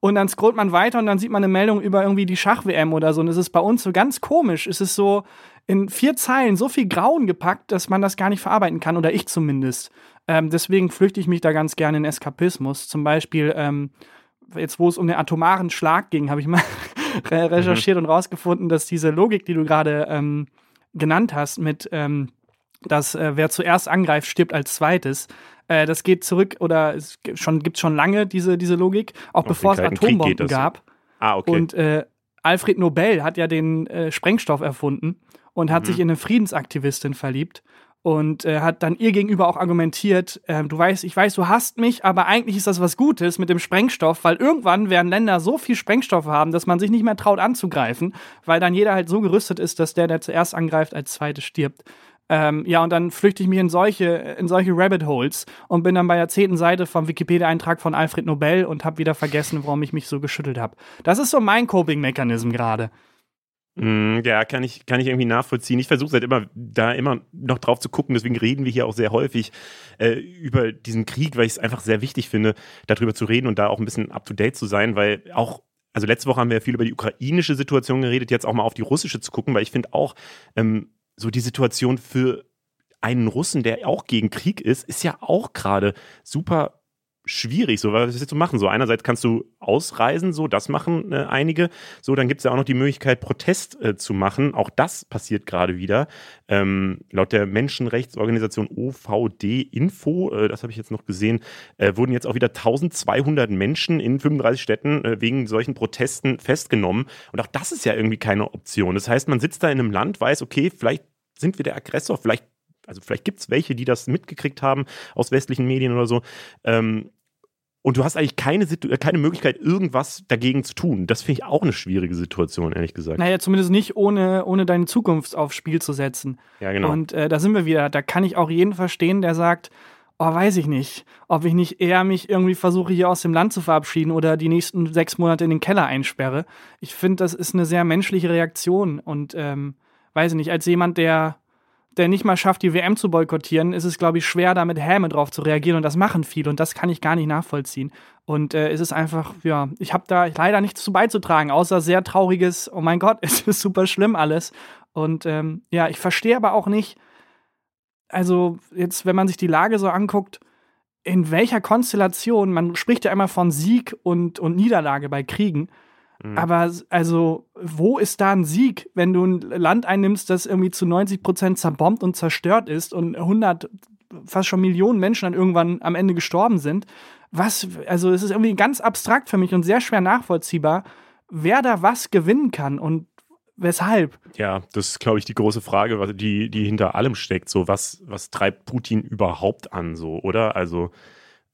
Und dann scrollt man weiter und dann sieht man eine Meldung über irgendwie die Schach-WM oder so. Und es ist bei uns so ganz komisch. Es ist so in vier Zeilen so viel Grauen gepackt, dass man das gar nicht verarbeiten kann, oder ich zumindest. Ähm, deswegen flüchte ich mich da ganz gerne in Eskapismus. Zum Beispiel, ähm, jetzt wo es um den atomaren Schlag ging, habe ich mal re recherchiert mhm. und rausgefunden, dass diese Logik, die du gerade ähm, genannt hast, mit ähm, dass äh, wer zuerst angreift, stirbt als zweites, äh, das geht zurück oder es schon, gibt schon lange diese, diese Logik, auch Auf bevor es Atombomben gab. Ah, okay. Und äh, Alfred Nobel hat ja den äh, Sprengstoff erfunden und hat mhm. sich in eine Friedensaktivistin verliebt und äh, hat dann ihr gegenüber auch argumentiert, äh, du weißt, ich weiß, du hasst mich, aber eigentlich ist das was Gutes mit dem Sprengstoff, weil irgendwann werden Länder so viel Sprengstoff haben, dass man sich nicht mehr traut anzugreifen, weil dann jeder halt so gerüstet ist, dass der, der zuerst angreift, als zweites stirbt. Ähm, ja, und dann flüchte ich mich in solche, in solche Rabbit Holes und bin dann bei der zehnten Seite vom Wikipedia-Eintrag von Alfred Nobel und habe wieder vergessen, warum ich mich so geschüttelt habe. Das ist so mein Coping-Mechanism gerade. Mm, ja, kann ich, kann ich irgendwie nachvollziehen. Ich versuche halt immer, da immer noch drauf zu gucken. Deswegen reden wir hier auch sehr häufig äh, über diesen Krieg, weil ich es einfach sehr wichtig finde, darüber zu reden und da auch ein bisschen up to date zu sein, weil auch also letzte Woche haben wir ja viel über die ukrainische Situation geredet, jetzt auch mal auf die russische zu gucken, weil ich finde auch ähm, so die Situation für einen Russen, der auch gegen Krieg ist, ist ja auch gerade super schwierig, so was jetzt zu machen. So einerseits kannst du ausreisen, so das machen äh, einige. So dann gibt es ja auch noch die Möglichkeit Protest äh, zu machen. Auch das passiert gerade wieder. Ähm, laut der Menschenrechtsorganisation OVD Info, äh, das habe ich jetzt noch gesehen, äh, wurden jetzt auch wieder 1200 Menschen in 35 Städten äh, wegen solchen Protesten festgenommen. Und auch das ist ja irgendwie keine Option. Das heißt, man sitzt da in einem Land, weiß, okay, vielleicht sind wir der Aggressor, vielleicht also vielleicht gibt es welche, die das mitgekriegt haben aus westlichen Medien oder so. Ähm, und du hast eigentlich keine, äh, keine Möglichkeit, irgendwas dagegen zu tun. Das finde ich auch eine schwierige Situation, ehrlich gesagt. Naja, zumindest nicht ohne, ohne deine Zukunft aufs Spiel zu setzen. Ja, genau. Und äh, da sind wir wieder. Da kann ich auch jeden verstehen, der sagt, oh, weiß ich nicht, ob ich nicht eher mich irgendwie versuche, hier aus dem Land zu verabschieden oder die nächsten sechs Monate in den Keller einsperre. Ich finde, das ist eine sehr menschliche Reaktion. Und ähm, weiß ich nicht, als jemand, der der nicht mal schafft, die WM zu boykottieren, ist es, glaube ich, schwer, da mit Häme drauf zu reagieren. Und das machen viele und das kann ich gar nicht nachvollziehen. Und äh, es ist einfach, ja, ich habe da leider nichts zu beizutragen, außer sehr trauriges, oh mein Gott, es ist super schlimm alles. Und ähm, ja, ich verstehe aber auch nicht, also jetzt, wenn man sich die Lage so anguckt, in welcher Konstellation, man spricht ja immer von Sieg und, und Niederlage bei Kriegen, Mhm. Aber also, wo ist da ein Sieg, wenn du ein Land einnimmst, das irgendwie zu 90 Prozent zerbombt und zerstört ist und 100, fast schon Millionen Menschen dann irgendwann am Ende gestorben sind? Was, also, es ist irgendwie ganz abstrakt für mich und sehr schwer nachvollziehbar, wer da was gewinnen kann und weshalb. Ja, das ist, glaube ich, die große Frage, die, die hinter allem steckt. So, was, was treibt Putin überhaupt an, so, oder? Also,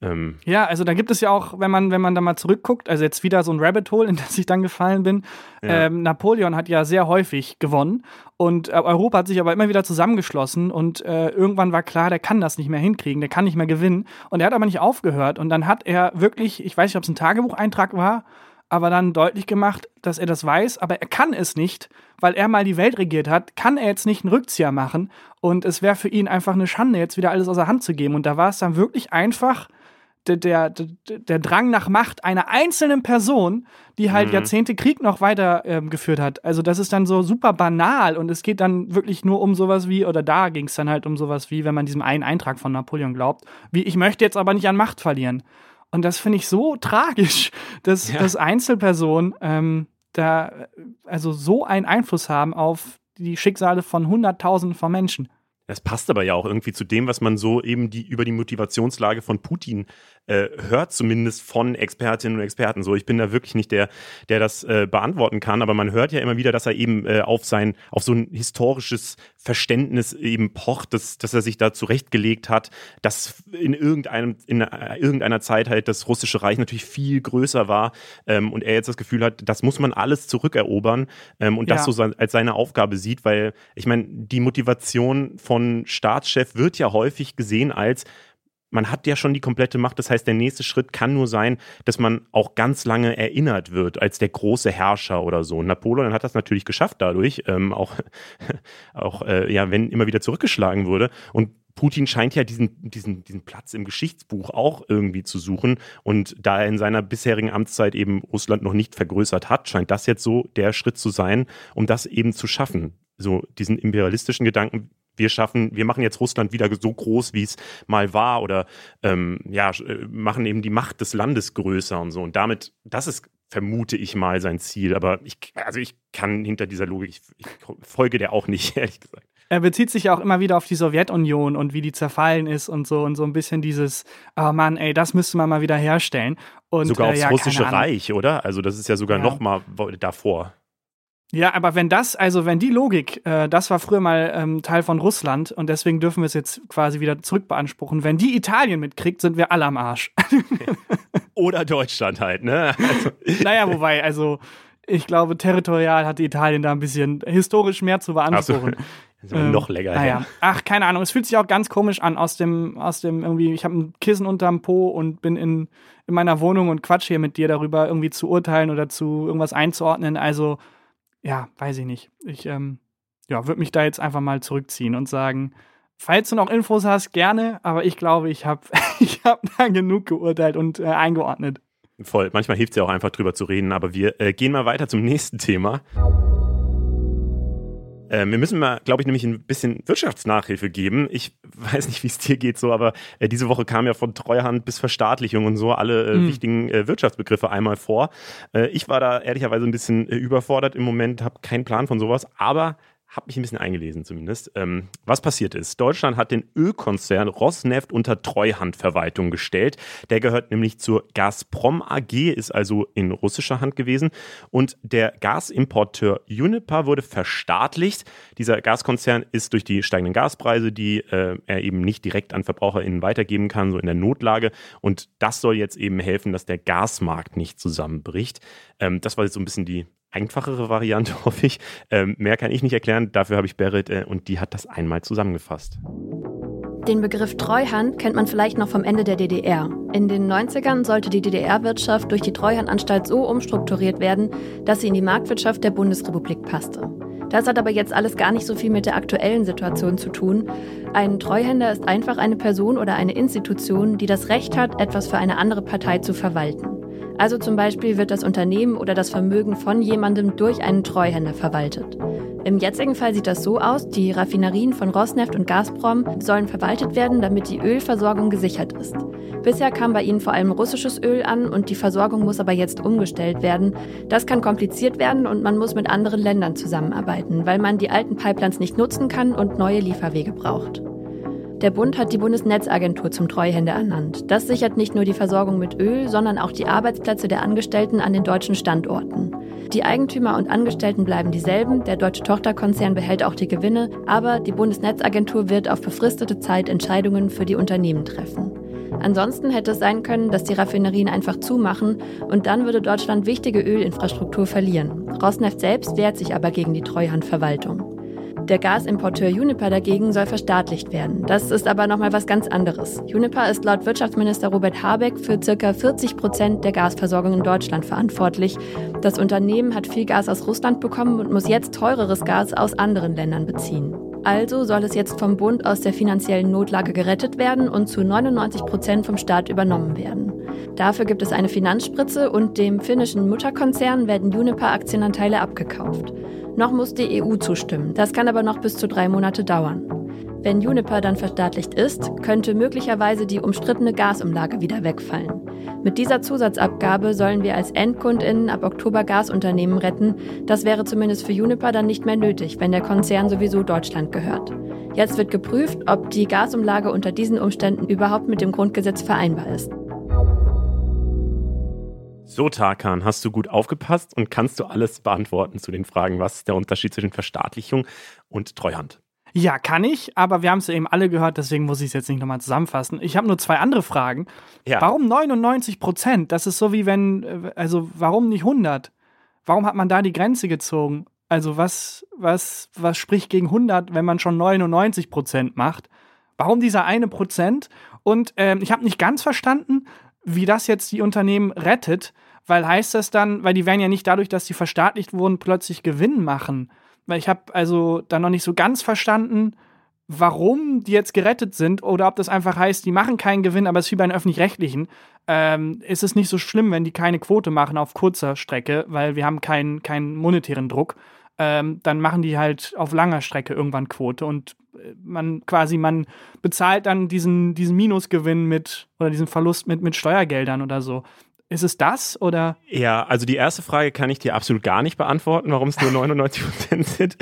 ähm ja, also da gibt es ja auch, wenn man, wenn man da mal zurückguckt, also jetzt wieder so ein Rabbit Hole, in das ich dann gefallen bin. Ja. Ähm, Napoleon hat ja sehr häufig gewonnen und äh, Europa hat sich aber immer wieder zusammengeschlossen und äh, irgendwann war klar, der kann das nicht mehr hinkriegen, der kann nicht mehr gewinnen und er hat aber nicht aufgehört und dann hat er wirklich, ich weiß nicht, ob es ein Tagebucheintrag war, aber dann deutlich gemacht, dass er das weiß, aber er kann es nicht, weil er mal die Welt regiert hat, kann er jetzt nicht einen Rückzieher machen und es wäre für ihn einfach eine Schande, jetzt wieder alles aus der Hand zu geben und da war es dann wirklich einfach der, der Drang nach Macht einer einzelnen Person, die halt mhm. Jahrzehnte Krieg noch weiter ähm, geführt hat. Also das ist dann so super banal und es geht dann wirklich nur um sowas wie, oder da ging es dann halt um sowas wie, wenn man diesem einen Eintrag von Napoleon glaubt, wie ich möchte jetzt aber nicht an Macht verlieren. Und das finde ich so tragisch, dass, ja. dass Einzelpersonen ähm, da also so einen Einfluss haben auf die Schicksale von Hunderttausenden von Menschen. Das passt aber ja auch irgendwie zu dem, was man so eben die, über die Motivationslage von Putin äh, hört, zumindest von Expertinnen und Experten. So, ich bin da wirklich nicht der, der das äh, beantworten kann, aber man hört ja immer wieder, dass er eben äh, auf sein, auf so ein historisches Verständnis eben pocht, dass, dass er sich da zurechtgelegt hat, dass in irgendeinem, in irgendeiner Zeit halt das russische Reich natürlich viel größer war ähm, und er jetzt das Gefühl hat, das muss man alles zurückerobern ähm, und ja. das so als seine Aufgabe sieht, weil ich meine, die Motivation von von Staatschef wird ja häufig gesehen als man hat ja schon die komplette Macht. Das heißt, der nächste Schritt kann nur sein, dass man auch ganz lange erinnert wird als der große Herrscher oder so. Napoleon hat das natürlich geschafft dadurch, ähm, auch, auch äh, ja, wenn immer wieder zurückgeschlagen wurde. Und Putin scheint ja diesen, diesen, diesen Platz im Geschichtsbuch auch irgendwie zu suchen. Und da er in seiner bisherigen Amtszeit eben Russland noch nicht vergrößert hat, scheint das jetzt so der Schritt zu sein, um das eben zu schaffen. So diesen imperialistischen Gedanken wir schaffen, wir machen jetzt Russland wieder so groß, wie es mal war oder ähm, ja, äh, machen eben die Macht des Landes größer und so. Und damit, das ist, vermute ich mal, sein Ziel. Aber ich, also ich kann hinter dieser Logik, ich, ich folge der auch nicht, ehrlich gesagt. Er bezieht sich ja auch immer wieder auf die Sowjetunion und wie die zerfallen ist und so und so ein bisschen dieses, oh Mann, ey, das müsste man mal wieder herstellen. Und, sogar äh, aufs ja, russische Reich, oder? Also das ist ja sogar ja. noch mal davor. Ja, aber wenn das, also wenn die Logik, äh, das war früher mal ähm, Teil von Russland und deswegen dürfen wir es jetzt quasi wieder zurückbeanspruchen, wenn die Italien mitkriegt, sind wir alle am Arsch. Oder Deutschland halt, ne? Also. Naja, wobei, also ich glaube, territorial hat Italien da ein bisschen historisch mehr zu beanspruchen. So. Ähm, noch länger. Naja. Ach, keine Ahnung. Es fühlt sich auch ganz komisch an aus dem, aus dem irgendwie, ich habe ein Kissen unterm Po und bin in, in meiner Wohnung und quatsch hier mit dir darüber, irgendwie zu urteilen oder zu irgendwas einzuordnen. Also, ja, weiß ich nicht. Ich ähm, ja, würde mich da jetzt einfach mal zurückziehen und sagen, falls du noch Infos hast, gerne, aber ich glaube, ich habe ich hab da genug geurteilt und äh, eingeordnet. Voll. Manchmal hilft es ja auch einfach drüber zu reden, aber wir äh, gehen mal weiter zum nächsten Thema. Äh, wir müssen mal, glaube ich, nämlich ein bisschen Wirtschaftsnachhilfe geben. Ich weiß nicht, wie es dir geht so, aber äh, diese Woche kam ja von Treuhand bis Verstaatlichung und so alle äh, mhm. wichtigen äh, Wirtschaftsbegriffe einmal vor. Äh, ich war da ehrlicherweise ein bisschen äh, überfordert im Moment, habe keinen Plan von sowas, aber habe mich ein bisschen eingelesen zumindest. Ähm, was passiert ist? Deutschland hat den Ölkonzern Rosneft unter Treuhandverwaltung gestellt. Der gehört nämlich zur Gazprom AG, ist also in russischer Hand gewesen. Und der Gasimporteur Uniper wurde verstaatlicht. Dieser Gaskonzern ist durch die steigenden Gaspreise, die äh, er eben nicht direkt an VerbraucherInnen weitergeben kann, so in der Notlage. Und das soll jetzt eben helfen, dass der Gasmarkt nicht zusammenbricht. Ähm, das war jetzt so ein bisschen die einfachere Variante, hoffe ich. Ähm, mehr kann ich nicht erklären. Dafür habe ich Berit äh, und die hat das einmal zusammengefasst. Den Begriff Treuhand kennt man vielleicht noch vom Ende der DDR. In den 90ern sollte die DDR-Wirtschaft durch die Treuhandanstalt so umstrukturiert werden, dass sie in die Marktwirtschaft der Bundesrepublik passte. Das hat aber jetzt alles gar nicht so viel mit der aktuellen Situation zu tun. Ein Treuhänder ist einfach eine Person oder eine Institution, die das Recht hat, etwas für eine andere Partei zu verwalten. Also zum Beispiel wird das Unternehmen oder das Vermögen von jemandem durch einen Treuhänder verwaltet. Im jetzigen Fall sieht das so aus, die Raffinerien von Rosneft und Gazprom sollen verwaltet werden, damit die Ölversorgung gesichert ist. Bisher kam bei ihnen vor allem russisches Öl an und die Versorgung muss aber jetzt umgestellt werden. Das kann kompliziert werden und man muss mit anderen Ländern zusammenarbeiten, weil man die alten Pipelines nicht nutzen kann und neue Lieferwege braucht. Der Bund hat die Bundesnetzagentur zum Treuhänder ernannt. Das sichert nicht nur die Versorgung mit Öl, sondern auch die Arbeitsplätze der Angestellten an den deutschen Standorten. Die Eigentümer und Angestellten bleiben dieselben, der deutsche Tochterkonzern behält auch die Gewinne, aber die Bundesnetzagentur wird auf befristete Zeit Entscheidungen für die Unternehmen treffen. Ansonsten hätte es sein können, dass die Raffinerien einfach zumachen und dann würde Deutschland wichtige Ölinfrastruktur verlieren. Rosneft selbst wehrt sich aber gegen die Treuhandverwaltung. Der Gasimporteur Uniper dagegen soll verstaatlicht werden. Das ist aber nochmal was ganz anderes. Uniper ist laut Wirtschaftsminister Robert Habeck für ca. 40 Prozent der Gasversorgung in Deutschland verantwortlich. Das Unternehmen hat viel Gas aus Russland bekommen und muss jetzt teureres Gas aus anderen Ländern beziehen. Also soll es jetzt vom Bund aus der finanziellen Notlage gerettet werden und zu 99 Prozent vom Staat übernommen werden. Dafür gibt es eine Finanzspritze und dem finnischen Mutterkonzern werden Uniper-Aktienanteile abgekauft. Noch muss die EU zustimmen. Das kann aber noch bis zu drei Monate dauern. Wenn Juniper dann verstaatlicht ist, könnte möglicherweise die umstrittene Gasumlage wieder wegfallen. Mit dieser Zusatzabgabe sollen wir als EndkundInnen ab Oktober Gasunternehmen retten. Das wäre zumindest für Juniper dann nicht mehr nötig, wenn der Konzern sowieso Deutschland gehört. Jetzt wird geprüft, ob die Gasumlage unter diesen Umständen überhaupt mit dem Grundgesetz vereinbar ist. So, Tarkan, hast du gut aufgepasst und kannst du alles beantworten zu den Fragen, was ist der Unterschied zwischen Verstaatlichung und Treuhand? Ja, kann ich, aber wir haben es ja eben alle gehört, deswegen muss ich es jetzt nicht nochmal zusammenfassen. Ich habe nur zwei andere Fragen. Ja. Warum 99 Prozent? Das ist so wie wenn, also warum nicht 100? Warum hat man da die Grenze gezogen? Also was, was, was spricht gegen 100, wenn man schon 99 Prozent macht? Warum dieser eine Prozent? Und ähm, ich habe nicht ganz verstanden, wie das jetzt die Unternehmen rettet, weil heißt das dann, weil die werden ja nicht dadurch, dass sie verstaatlicht wurden, plötzlich Gewinn machen. Weil ich habe also da noch nicht so ganz verstanden, warum die jetzt gerettet sind oder ob das einfach heißt, die machen keinen Gewinn, aber es ist wie bei den öffentlich-rechtlichen. Ähm, ist es nicht so schlimm, wenn die keine Quote machen auf kurzer Strecke, weil wir haben keinen, keinen monetären Druck. Ähm, dann machen die halt auf langer Strecke irgendwann Quote und man quasi, man bezahlt dann diesen, diesen Minusgewinn mit oder diesen Verlust mit, mit Steuergeldern oder so. Ist es das oder? Ja, also die erste Frage kann ich dir absolut gar nicht beantworten, warum es nur 99 Prozent sind.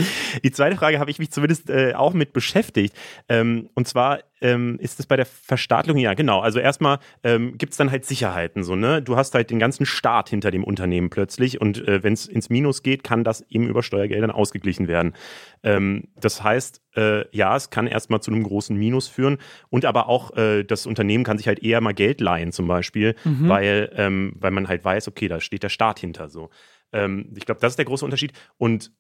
Die zweite Frage habe ich mich zumindest äh, auch mit beschäftigt. Ähm, und zwar ähm, ist es bei der Verstaatlichung, ja genau, also erstmal ähm, gibt es dann halt Sicherheiten so, ne? Du hast halt den ganzen Staat hinter dem Unternehmen plötzlich und äh, wenn es ins Minus geht, kann das eben über Steuergeldern ausgeglichen werden. Ähm, das heißt, äh, ja, es kann erstmal zu einem großen Minus führen und aber auch äh, das Unternehmen kann sich halt eher mal Geld leihen zum Beispiel, mhm. weil, ähm, weil man halt weiß, okay, da steht der Staat hinter so. Ähm, ich glaube, das ist der große Unterschied und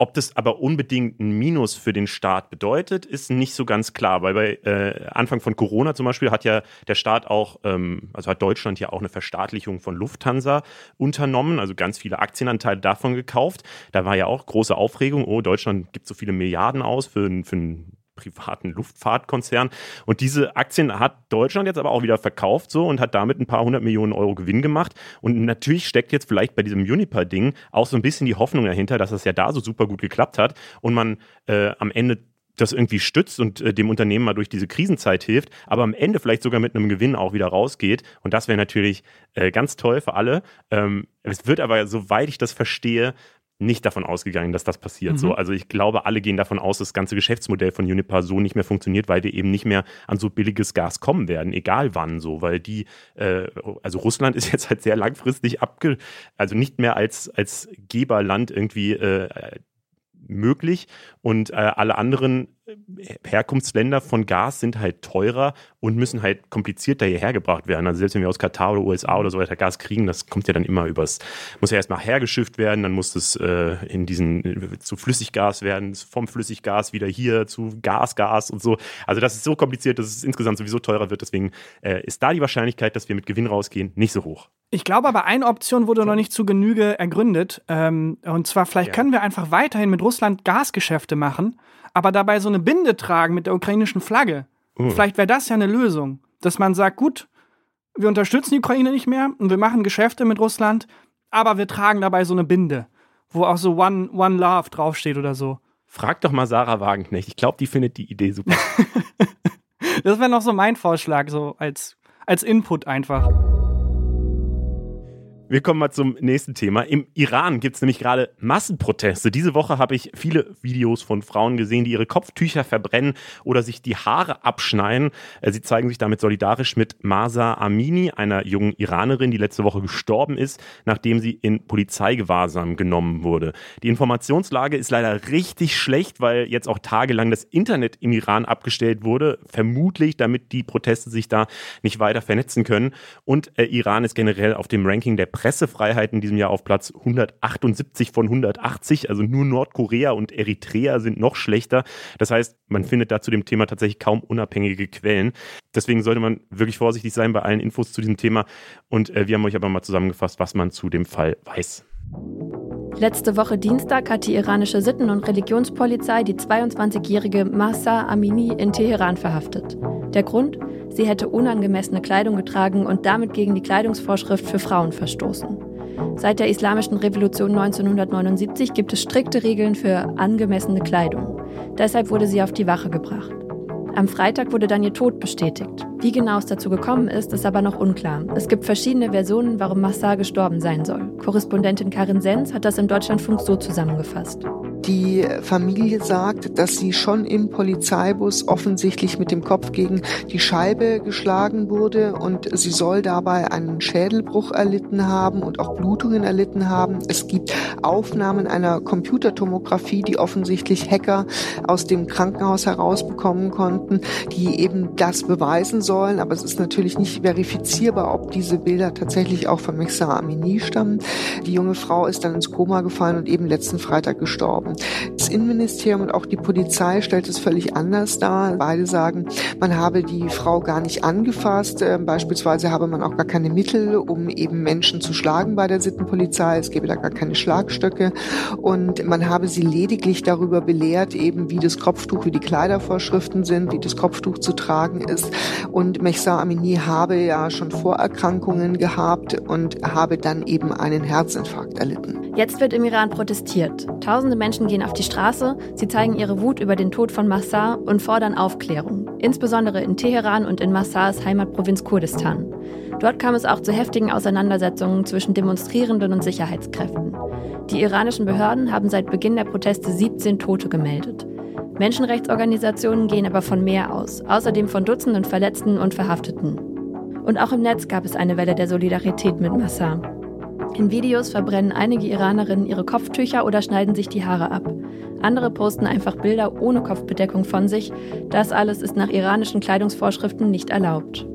ob das aber unbedingt ein Minus für den Staat bedeutet, ist nicht so ganz klar, weil bei äh, Anfang von Corona zum Beispiel hat ja der Staat auch, ähm, also hat Deutschland ja auch eine Verstaatlichung von Lufthansa unternommen, also ganz viele Aktienanteile davon gekauft. Da war ja auch große Aufregung, oh, Deutschland gibt so viele Milliarden aus für, für ein privaten Luftfahrtkonzern. Und diese Aktien hat Deutschland jetzt aber auch wieder verkauft so und hat damit ein paar hundert Millionen Euro Gewinn gemacht. Und natürlich steckt jetzt vielleicht bei diesem Uniper-Ding auch so ein bisschen die Hoffnung dahinter, dass es ja da so super gut geklappt hat und man äh, am Ende das irgendwie stützt und äh, dem Unternehmen mal durch diese Krisenzeit hilft, aber am Ende vielleicht sogar mit einem Gewinn auch wieder rausgeht. Und das wäre natürlich äh, ganz toll für alle. Ähm, es wird aber, soweit ich das verstehe, nicht davon ausgegangen, dass das passiert. Mhm. So, also ich glaube, alle gehen davon aus, dass das ganze Geschäftsmodell von Uniper so nicht mehr funktioniert, weil wir eben nicht mehr an so billiges Gas kommen werden, egal wann so, weil die, äh, also Russland ist jetzt halt sehr langfristig abge, also nicht mehr als als Geberland irgendwie äh, möglich und äh, alle anderen Herkunftsländer von Gas sind halt teurer und müssen halt komplizierter hierher gebracht werden. Also selbst wenn wir aus Katar oder USA oder so weiter Gas kriegen, das kommt ja dann immer übers, muss ja erstmal hergeschifft werden, dann muss es äh, in diesen zu Flüssiggas werden, vom Flüssiggas wieder hier zu Gasgas und so. Also das ist so kompliziert, dass es insgesamt sowieso teurer wird. Deswegen äh, ist da die Wahrscheinlichkeit, dass wir mit Gewinn rausgehen, nicht so hoch. Ich glaube aber, eine Option wurde noch nicht zu Genüge ergründet. Ähm, und zwar, vielleicht ja. können wir einfach weiterhin mit Russland Gasgeschäfte machen, aber dabei so eine Binde tragen mit der ukrainischen Flagge. Uh. Vielleicht wäre das ja eine Lösung, dass man sagt, gut, wir unterstützen die Ukraine nicht mehr und wir machen Geschäfte mit Russland, aber wir tragen dabei so eine Binde, wo auch so One, One Love draufsteht oder so. Frag doch mal Sarah Wagenknecht. Ich glaube, die findet die Idee super. das wäre noch so mein Vorschlag, so als, als Input einfach. Wir kommen mal zum nächsten Thema. Im Iran gibt es nämlich gerade Massenproteste. Diese Woche habe ich viele Videos von Frauen gesehen, die ihre Kopftücher verbrennen oder sich die Haare abschneiden. Äh, sie zeigen sich damit solidarisch mit Masa Amini, einer jungen Iranerin, die letzte Woche gestorben ist, nachdem sie in Polizeigewahrsam genommen wurde. Die Informationslage ist leider richtig schlecht, weil jetzt auch tagelang das Internet im Iran abgestellt wurde, vermutlich damit die Proteste sich da nicht weiter vernetzen können. Und äh, Iran ist generell auf dem Ranking der Pressefreiheit in diesem Jahr auf Platz 178 von 180. Also nur Nordkorea und Eritrea sind noch schlechter. Das heißt, man findet da zu dem Thema tatsächlich kaum unabhängige Quellen. Deswegen sollte man wirklich vorsichtig sein bei allen Infos zu diesem Thema. Und äh, wir haben euch aber mal zusammengefasst, was man zu dem Fall weiß. Letzte Woche Dienstag hat die iranische Sitten- und Religionspolizei die 22-jährige Mahsa Amini in Teheran verhaftet. Der Grund? Sie hätte unangemessene Kleidung getragen und damit gegen die Kleidungsvorschrift für Frauen verstoßen. Seit der Islamischen Revolution 1979 gibt es strikte Regeln für angemessene Kleidung. Deshalb wurde sie auf die Wache gebracht. Am Freitag wurde dann ihr Tod bestätigt. Wie genau es dazu gekommen ist, ist aber noch unklar. Es gibt verschiedene Versionen, warum Massar gestorben sein soll. Korrespondentin Karin Sens hat das im Deutschlandfunk so zusammengefasst. Die Familie sagt, dass sie schon im Polizeibus offensichtlich mit dem Kopf gegen die Scheibe geschlagen wurde und sie soll dabei einen Schädelbruch erlitten haben und auch Blutungen erlitten haben. Es gibt Aufnahmen einer Computertomographie, die offensichtlich Hacker aus dem Krankenhaus herausbekommen konnten, die eben das beweisen sollen. Aber es ist natürlich nicht verifizierbar, ob diese Bilder tatsächlich auch von Mexar Amini stammen. Die junge Frau ist dann ins Koma gefallen und eben letzten Freitag gestorben. Das Innenministerium und auch die Polizei stellt es völlig anders dar. Beide sagen, man habe die Frau gar nicht angefasst. Ähm, beispielsweise habe man auch gar keine Mittel, um eben Menschen zu schlagen bei der Sittenpolizei. Es gäbe da gar keine Schlagstöcke. Und man habe sie lediglich darüber belehrt, eben wie das Kopftuch, wie die Kleidervorschriften sind, wie das Kopftuch zu tragen ist. Und Mehsa Amini habe ja schon Vorerkrankungen gehabt und habe dann eben einen Herzinfarkt erlitten. Jetzt wird im Iran protestiert. Tausende Menschen gehen auf die Straße, sie zeigen ihre Wut über den Tod von Massar und fordern Aufklärung, insbesondere in Teheran und in Massars Heimatprovinz Kurdistan. Dort kam es auch zu heftigen Auseinandersetzungen zwischen Demonstrierenden und Sicherheitskräften. Die iranischen Behörden haben seit Beginn der Proteste 17 Tote gemeldet. Menschenrechtsorganisationen gehen aber von mehr aus, außerdem von Dutzenden Verletzten und Verhafteten. Und auch im Netz gab es eine Welle der Solidarität mit Massar. In Videos verbrennen einige Iranerinnen ihre Kopftücher oder schneiden sich die Haare ab. Andere posten einfach Bilder ohne Kopfbedeckung von sich. Das alles ist nach iranischen Kleidungsvorschriften nicht erlaubt.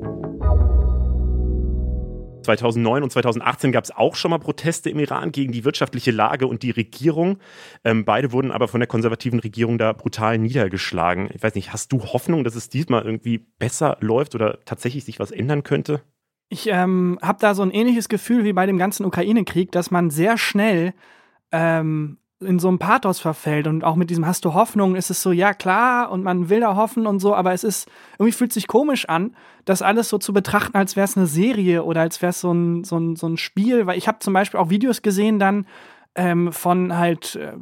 2009 und 2018 gab es auch schon mal Proteste im Iran gegen die wirtschaftliche Lage und die Regierung. Ähm, beide wurden aber von der konservativen Regierung da brutal niedergeschlagen. Ich weiß nicht, hast du Hoffnung, dass es diesmal irgendwie besser läuft oder tatsächlich sich was ändern könnte? Ich ähm, habe da so ein ähnliches Gefühl wie bei dem ganzen Ukraine-Krieg, dass man sehr schnell ähm, in so einem Pathos verfällt und auch mit diesem Hast du Hoffnung? ist es so, ja klar und man will da hoffen und so, aber es ist, irgendwie fühlt sich komisch an, das alles so zu betrachten, als wäre es eine Serie oder als wäre es so ein, so, ein, so ein Spiel, weil ich habe zum Beispiel auch Videos gesehen dann ähm, von halt äh,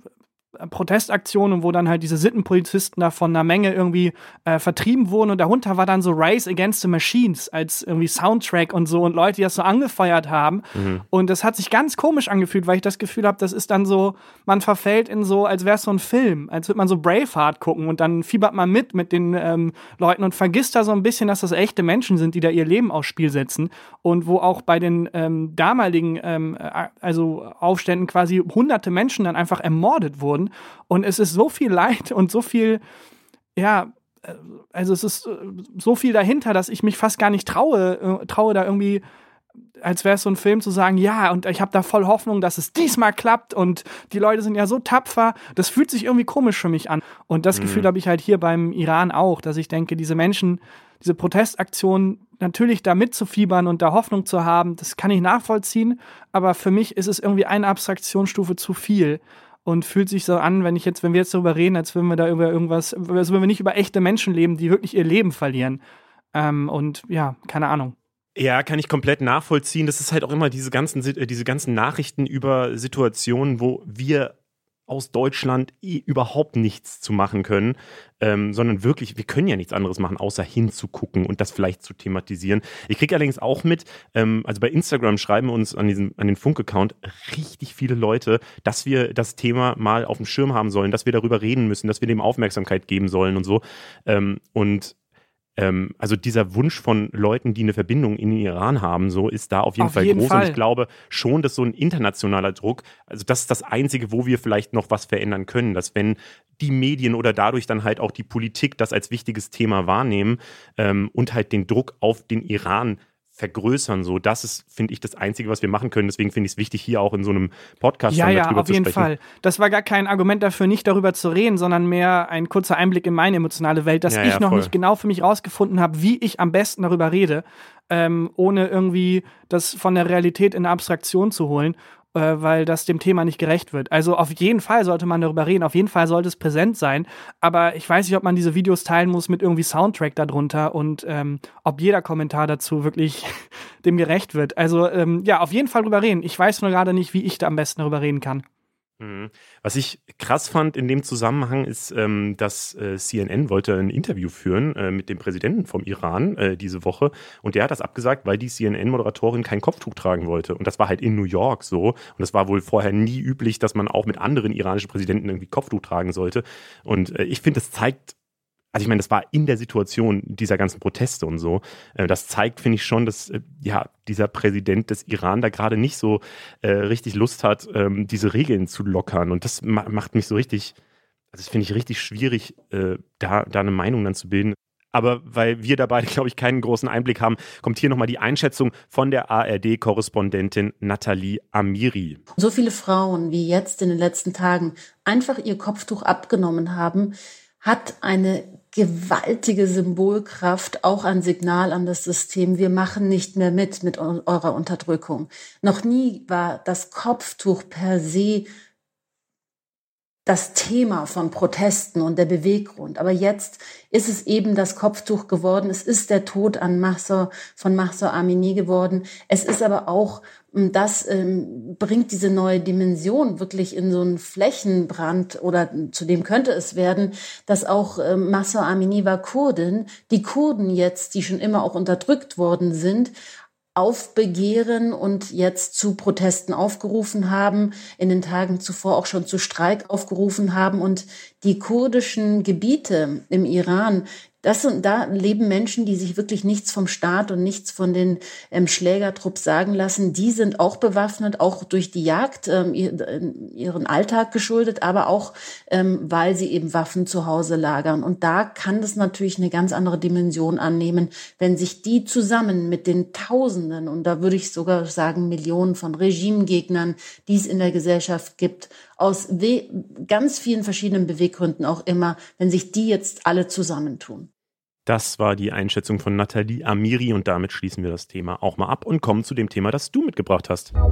Protestaktionen, wo dann halt diese Sittenpolizisten da von einer Menge irgendwie äh, vertrieben wurden und darunter war dann so Rise Against the Machines als irgendwie Soundtrack und so und Leute, die das so angefeuert haben. Mhm. Und das hat sich ganz komisch angefühlt, weil ich das Gefühl habe, das ist dann so, man verfällt in so, als wäre es so ein Film, als würde man so Braveheart gucken und dann fiebert man mit mit den ähm, Leuten und vergisst da so ein bisschen, dass das echte Menschen sind, die da ihr Leben aufs Spiel setzen und wo auch bei den ähm, damaligen ähm, also Aufständen quasi hunderte Menschen dann einfach ermordet wurden Person. Und es ist so viel Leid und so viel, ja, also es ist äh, so viel dahinter, dass ich mich fast gar nicht traue, äh, traue da irgendwie als wäre es so ein Film zu sagen, ja, und ich habe da voll Hoffnung, dass es diesmal klappt und die Leute sind ja so tapfer. Das fühlt sich irgendwie komisch für mich an. Und das mhm. Gefühl habe ich halt hier beim Iran auch, dass ich denke, diese Menschen, diese Protestaktionen natürlich da mitzufiebern und da Hoffnung zu haben, das kann ich nachvollziehen, aber für mich ist es irgendwie eine Abstraktionsstufe zu viel und fühlt sich so an, wenn ich jetzt, wenn wir jetzt darüber reden, als würden wir da über irgendwas, als würden wir nicht über echte Menschen leben, die wirklich ihr Leben verlieren. Ähm, und ja, keine Ahnung. Ja, kann ich komplett nachvollziehen. Das ist halt auch immer diese ganzen, äh, diese ganzen Nachrichten über Situationen, wo wir aus Deutschland eh überhaupt nichts zu machen können, ähm, sondern wirklich, wir können ja nichts anderes machen, außer hinzugucken und das vielleicht zu thematisieren. Ich kriege allerdings auch mit, ähm, also bei Instagram schreiben uns an, diesem, an den Funk-Account richtig viele Leute, dass wir das Thema mal auf dem Schirm haben sollen, dass wir darüber reden müssen, dass wir dem Aufmerksamkeit geben sollen und so. Ähm, und ähm, also dieser Wunsch von Leuten, die eine Verbindung in den Iran haben, so ist da auf jeden auf Fall jeden groß. Fall. Und ich glaube schon, dass so ein internationaler Druck, also das ist das Einzige, wo wir vielleicht noch was verändern können, dass wenn die Medien oder dadurch dann halt auch die Politik das als wichtiges Thema wahrnehmen ähm, und halt den Druck auf den Iran vergrößern. So, das ist, finde ich, das Einzige, was wir machen können. Deswegen finde ich es wichtig, hier auch in so einem Podcast ja, ja, auf jeden Fall. Das war gar kein Argument dafür, nicht darüber zu reden, sondern mehr ein kurzer Einblick in meine emotionale Welt, dass ja, ich ja, noch voll. nicht genau für mich rausgefunden habe, wie ich am besten darüber rede, ähm, ohne irgendwie das von der Realität in eine Abstraktion zu holen äh, weil das dem Thema nicht gerecht wird. Also auf jeden Fall sollte man darüber reden, auf jeden Fall sollte es präsent sein, aber ich weiß nicht, ob man diese Videos teilen muss mit irgendwie Soundtrack darunter und ähm, ob jeder Kommentar dazu wirklich dem gerecht wird. Also ähm, ja, auf jeden Fall drüber reden. Ich weiß nur gerade nicht, wie ich da am besten darüber reden kann. Mhm. Was ich krass fand in dem Zusammenhang ist, ähm, dass äh, CNN wollte ein Interview führen äh, mit dem Präsidenten vom Iran äh, diese Woche und der hat das abgesagt, weil die CNN-Moderatorin kein Kopftuch tragen wollte. Und das war halt in New York so. Und das war wohl vorher nie üblich, dass man auch mit anderen iranischen Präsidenten irgendwie Kopftuch tragen sollte. Und äh, ich finde, das zeigt also ich meine, das war in der Situation dieser ganzen Proteste und so. Äh, das zeigt, finde ich schon, dass äh, ja dieser Präsident des Iran da gerade nicht so äh, richtig Lust hat, ähm, diese Regeln zu lockern. Und das ma macht mich so richtig, also das finde ich richtig schwierig, äh, da, da eine Meinung dann zu bilden. Aber weil wir da beide, glaube ich, keinen großen Einblick haben, kommt hier nochmal die Einschätzung von der ARD-Korrespondentin Nathalie Amiri. So viele Frauen, wie jetzt in den letzten Tagen einfach ihr Kopftuch abgenommen haben, hat eine gewaltige Symbolkraft, auch ein Signal an das System. Wir machen nicht mehr mit mit eurer Unterdrückung. Noch nie war das Kopftuch per se das Thema von Protesten und der Beweggrund. Aber jetzt ist es eben das Kopftuch geworden. Es ist der Tod an Mahsa, von Mahsa Amini geworden. Es ist aber auch, das ähm, bringt diese neue Dimension wirklich in so einen Flächenbrand oder zu dem könnte es werden, dass auch ähm, Mahsa Amini war Kurdin. Die Kurden jetzt, die schon immer auch unterdrückt worden sind, aufbegehren und jetzt zu Protesten aufgerufen haben, in den Tagen zuvor auch schon zu Streik aufgerufen haben und die kurdischen Gebiete im Iran, das sind, da leben Menschen, die sich wirklich nichts vom Staat und nichts von den ähm, Schlägertrupps sagen lassen. Die sind auch bewaffnet, auch durch die Jagd, ähm, ihren Alltag geschuldet, aber auch, ähm, weil sie eben Waffen zu Hause lagern. Und da kann das natürlich eine ganz andere Dimension annehmen, wenn sich die zusammen mit den Tausenden, und da würde ich sogar sagen Millionen von Regimegegnern, die es in der Gesellschaft gibt, aus ganz vielen verschiedenen Beweggründen auch immer, wenn sich die jetzt alle zusammentun. Das war die Einschätzung von Nathalie Amiri und damit schließen wir das Thema auch mal ab und kommen zu dem Thema, das du mitgebracht hast.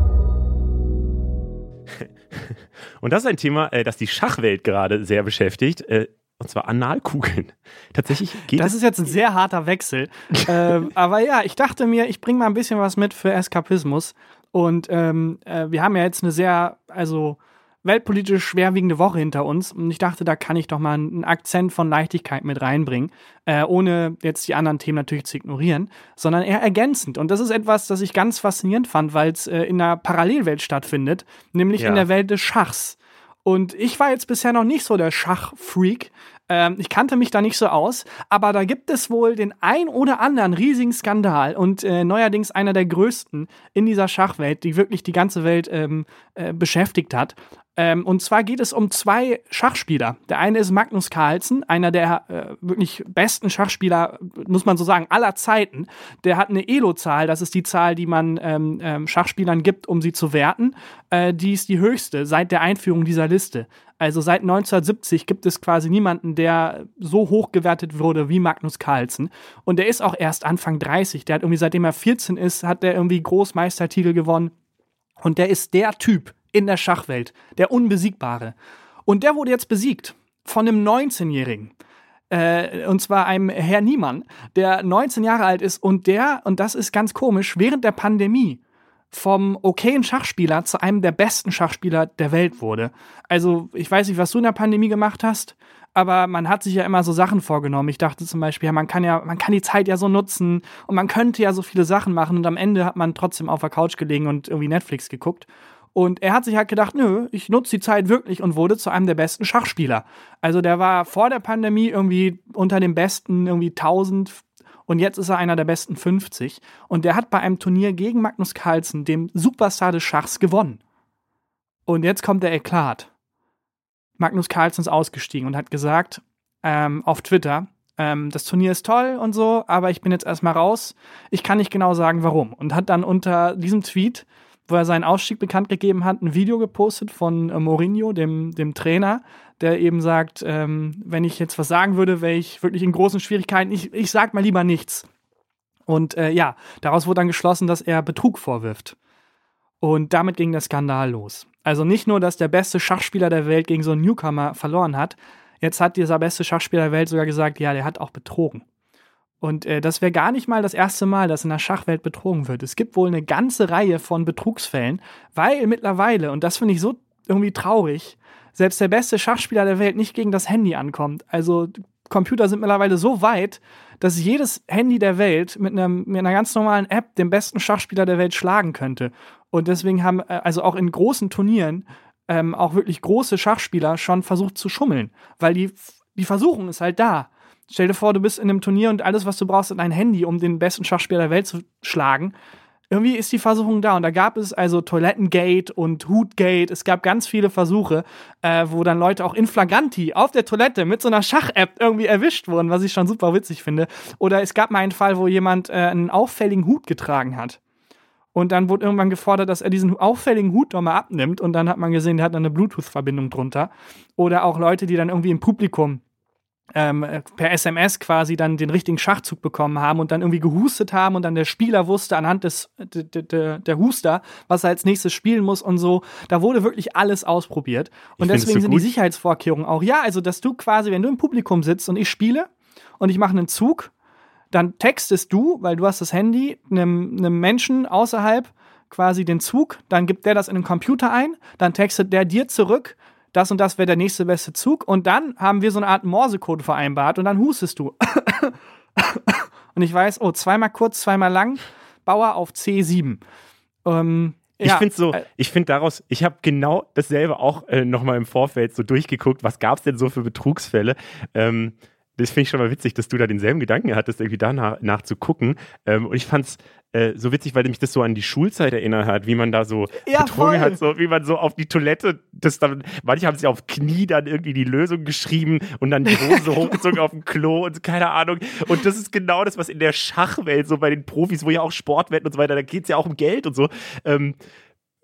Und das ist ein Thema, äh, das die Schachwelt gerade sehr beschäftigt. Äh, und zwar Analkugeln. Tatsächlich geht Das ist jetzt ein sehr harter Wechsel. ähm, aber ja, ich dachte mir, ich bringe mal ein bisschen was mit für Eskapismus. Und ähm, äh, wir haben ja jetzt eine sehr, also weltpolitisch schwerwiegende Woche hinter uns und ich dachte, da kann ich doch mal einen Akzent von Leichtigkeit mit reinbringen, äh, ohne jetzt die anderen Themen natürlich zu ignorieren, sondern eher ergänzend. Und das ist etwas, das ich ganz faszinierend fand, weil es äh, in einer Parallelwelt stattfindet, nämlich ja. in der Welt des Schachs. Und ich war jetzt bisher noch nicht so der Schachfreak. Ähm, ich kannte mich da nicht so aus, aber da gibt es wohl den ein oder anderen riesigen Skandal und äh, neuerdings einer der größten in dieser Schachwelt, die wirklich die ganze Welt ähm, äh, beschäftigt hat. Ähm, und zwar geht es um zwei Schachspieler. Der eine ist Magnus Carlsen, einer der äh, wirklich besten Schachspieler, muss man so sagen, aller Zeiten. Der hat eine Elo-Zahl, das ist die Zahl, die man ähm, ähm, Schachspielern gibt, um sie zu werten. Äh, die ist die höchste seit der Einführung dieser Liste. Also seit 1970 gibt es quasi niemanden, der so hoch gewertet wurde wie Magnus Carlsen. Und der ist auch erst Anfang 30. Der hat irgendwie, seitdem er 14 ist, hat der irgendwie Großmeistertitel gewonnen. Und der ist der Typ, in der Schachwelt, der Unbesiegbare. Und der wurde jetzt besiegt von einem 19-Jährigen. Äh, und zwar einem Herr Niemann, der 19 Jahre alt ist und der, und das ist ganz komisch, während der Pandemie vom okayen Schachspieler zu einem der besten Schachspieler der Welt wurde. Also, ich weiß nicht, was du in der Pandemie gemacht hast, aber man hat sich ja immer so Sachen vorgenommen. Ich dachte zum Beispiel, ja, man kann ja, man kann die Zeit ja so nutzen und man könnte ja so viele Sachen machen und am Ende hat man trotzdem auf der Couch gelegen und irgendwie Netflix geguckt. Und er hat sich halt gedacht, nö, ich nutze die Zeit wirklich und wurde zu einem der besten Schachspieler. Also der war vor der Pandemie irgendwie unter den besten irgendwie 1000 und jetzt ist er einer der besten 50. Und der hat bei einem Turnier gegen Magnus Carlsen, dem Superstar des Schachs, gewonnen. Und jetzt kommt der Eklat. Magnus Carlsen ist ausgestiegen und hat gesagt ähm, auf Twitter, ähm, das Turnier ist toll und so, aber ich bin jetzt erstmal raus. Ich kann nicht genau sagen, warum. Und hat dann unter diesem Tweet wo er seinen Ausstieg bekannt gegeben hat, ein Video gepostet von äh, Mourinho, dem, dem Trainer, der eben sagt, ähm, wenn ich jetzt was sagen würde, wäre ich wirklich in großen Schwierigkeiten. Ich, ich sag mal lieber nichts. Und äh, ja, daraus wurde dann geschlossen, dass er Betrug vorwirft. Und damit ging der Skandal los. Also nicht nur, dass der beste Schachspieler der Welt gegen so einen Newcomer verloren hat, jetzt hat dieser beste Schachspieler der Welt sogar gesagt, ja, der hat auch betrogen. Und äh, das wäre gar nicht mal das erste Mal, dass in der Schachwelt betrogen wird. Es gibt wohl eine ganze Reihe von Betrugsfällen, weil mittlerweile, und das finde ich so irgendwie traurig. Selbst der beste Schachspieler der Welt nicht gegen das Handy ankommt. Also Computer sind mittlerweile so weit, dass jedes Handy der Welt mit, einem, mit einer ganz normalen App den besten Schachspieler der Welt schlagen könnte. Und deswegen haben äh, also auch in großen Turnieren ähm, auch wirklich große Schachspieler schon versucht zu schummeln, weil die, die Versuchung ist halt da. Stell dir vor, du bist in einem Turnier und alles, was du brauchst, ist ein Handy, um den besten Schachspieler der Welt zu schlagen. Irgendwie ist die Versuchung da und da gab es also Toilettengate und Hutgate. Es gab ganz viele Versuche, äh, wo dann Leute auch in flagranti auf der Toilette mit so einer Schach-App irgendwie erwischt wurden, was ich schon super witzig finde. Oder es gab mal einen Fall, wo jemand äh, einen auffälligen Hut getragen hat. Und dann wurde irgendwann gefordert, dass er diesen auffälligen Hut doch mal abnimmt. Und dann hat man gesehen, der hat eine Bluetooth-Verbindung drunter. Oder auch Leute, die dann irgendwie im Publikum ähm, per SMS quasi dann den richtigen Schachzug bekommen haben und dann irgendwie gehustet haben und dann der Spieler wusste anhand des der, der Huster, was er als nächstes spielen muss und so. Da wurde wirklich alles ausprobiert. Und deswegen so sind die Sicherheitsvorkehrungen auch, ja, also dass du quasi, wenn du im Publikum sitzt und ich spiele und ich mache einen Zug, dann textest du, weil du hast das Handy, einem, einem Menschen außerhalb quasi den Zug, dann gibt der das in den Computer ein, dann textet der dir zurück, das und das wäre der nächste beste Zug. Und dann haben wir so eine Art Morsecode vereinbart und dann hustest du. und ich weiß, oh, zweimal kurz, zweimal lang, Bauer auf C7. Ähm, ich ja, finde so, äh, ich finde daraus, ich habe genau dasselbe auch äh, nochmal im Vorfeld so durchgeguckt, was gab es denn so für Betrugsfälle. Ähm, das finde ich schon mal witzig, dass du da denselben Gedanken hattest, irgendwie danach nach zu gucken. Ähm, und ich fand es äh, so witzig, weil mich das so an die Schulzeit erinnert hat, wie man da so ja, betrunken hat, so wie man so auf die Toilette, das dann, manche haben sich auf Knie dann irgendwie die Lösung geschrieben und dann die Hose hochgezogen auf dem Klo und keine Ahnung. Und das ist genau das, was in der Schachwelt, so bei den Profis, wo ja auch Sportwetten und so weiter, da geht es ja auch um Geld und so. Ähm,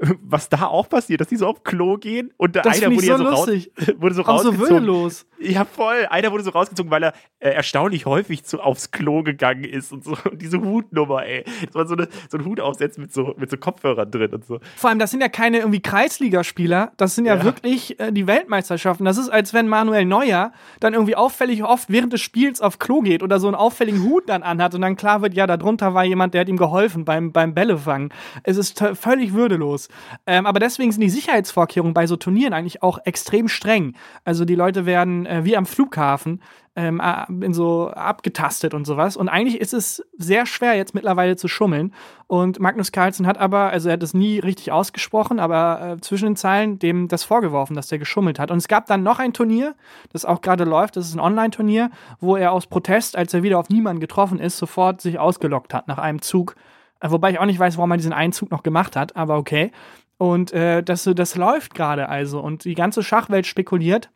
was da auch passiert, dass die so auf Klo gehen und da einer wurde so, so, raus, wurde so auch so würdelos. Ja, voll. Einer wurde so rausgezogen, weil er äh, erstaunlich häufig zu, aufs Klo gegangen ist und so. Und diese Hutnummer, ey. Das war so, eine, so ein Hut aufsetzen mit so, mit so Kopfhörern drin und so. Vor allem, das sind ja keine irgendwie Kreisligaspieler. Das sind ja, ja. wirklich äh, die Weltmeisterschaften. Das ist, als wenn Manuel Neuer dann irgendwie auffällig oft während des Spiels auf Klo geht oder so einen auffälligen Hut dann anhat und dann klar wird, ja, darunter war jemand, der hat ihm geholfen beim, beim Bällefangen. Es ist völlig würdelos. Ähm, aber deswegen sind die Sicherheitsvorkehrungen bei so Turnieren eigentlich auch extrem streng. Also die Leute werden äh, wie am Flughafen ähm, in so abgetastet und sowas. Und eigentlich ist es sehr schwer jetzt mittlerweile zu schummeln. Und Magnus Carlsen hat aber, also er hat es nie richtig ausgesprochen, aber äh, zwischen den Zeilen dem das vorgeworfen, dass der geschummelt hat. Und es gab dann noch ein Turnier, das auch gerade läuft, das ist ein Online-Turnier, wo er aus Protest, als er wieder auf niemanden getroffen ist, sofort sich ausgelockt hat nach einem Zug. Äh, wobei ich auch nicht weiß, warum er diesen einen Zug noch gemacht hat, aber okay. Und äh, das, das läuft gerade also. Und die ganze Schachwelt spekuliert,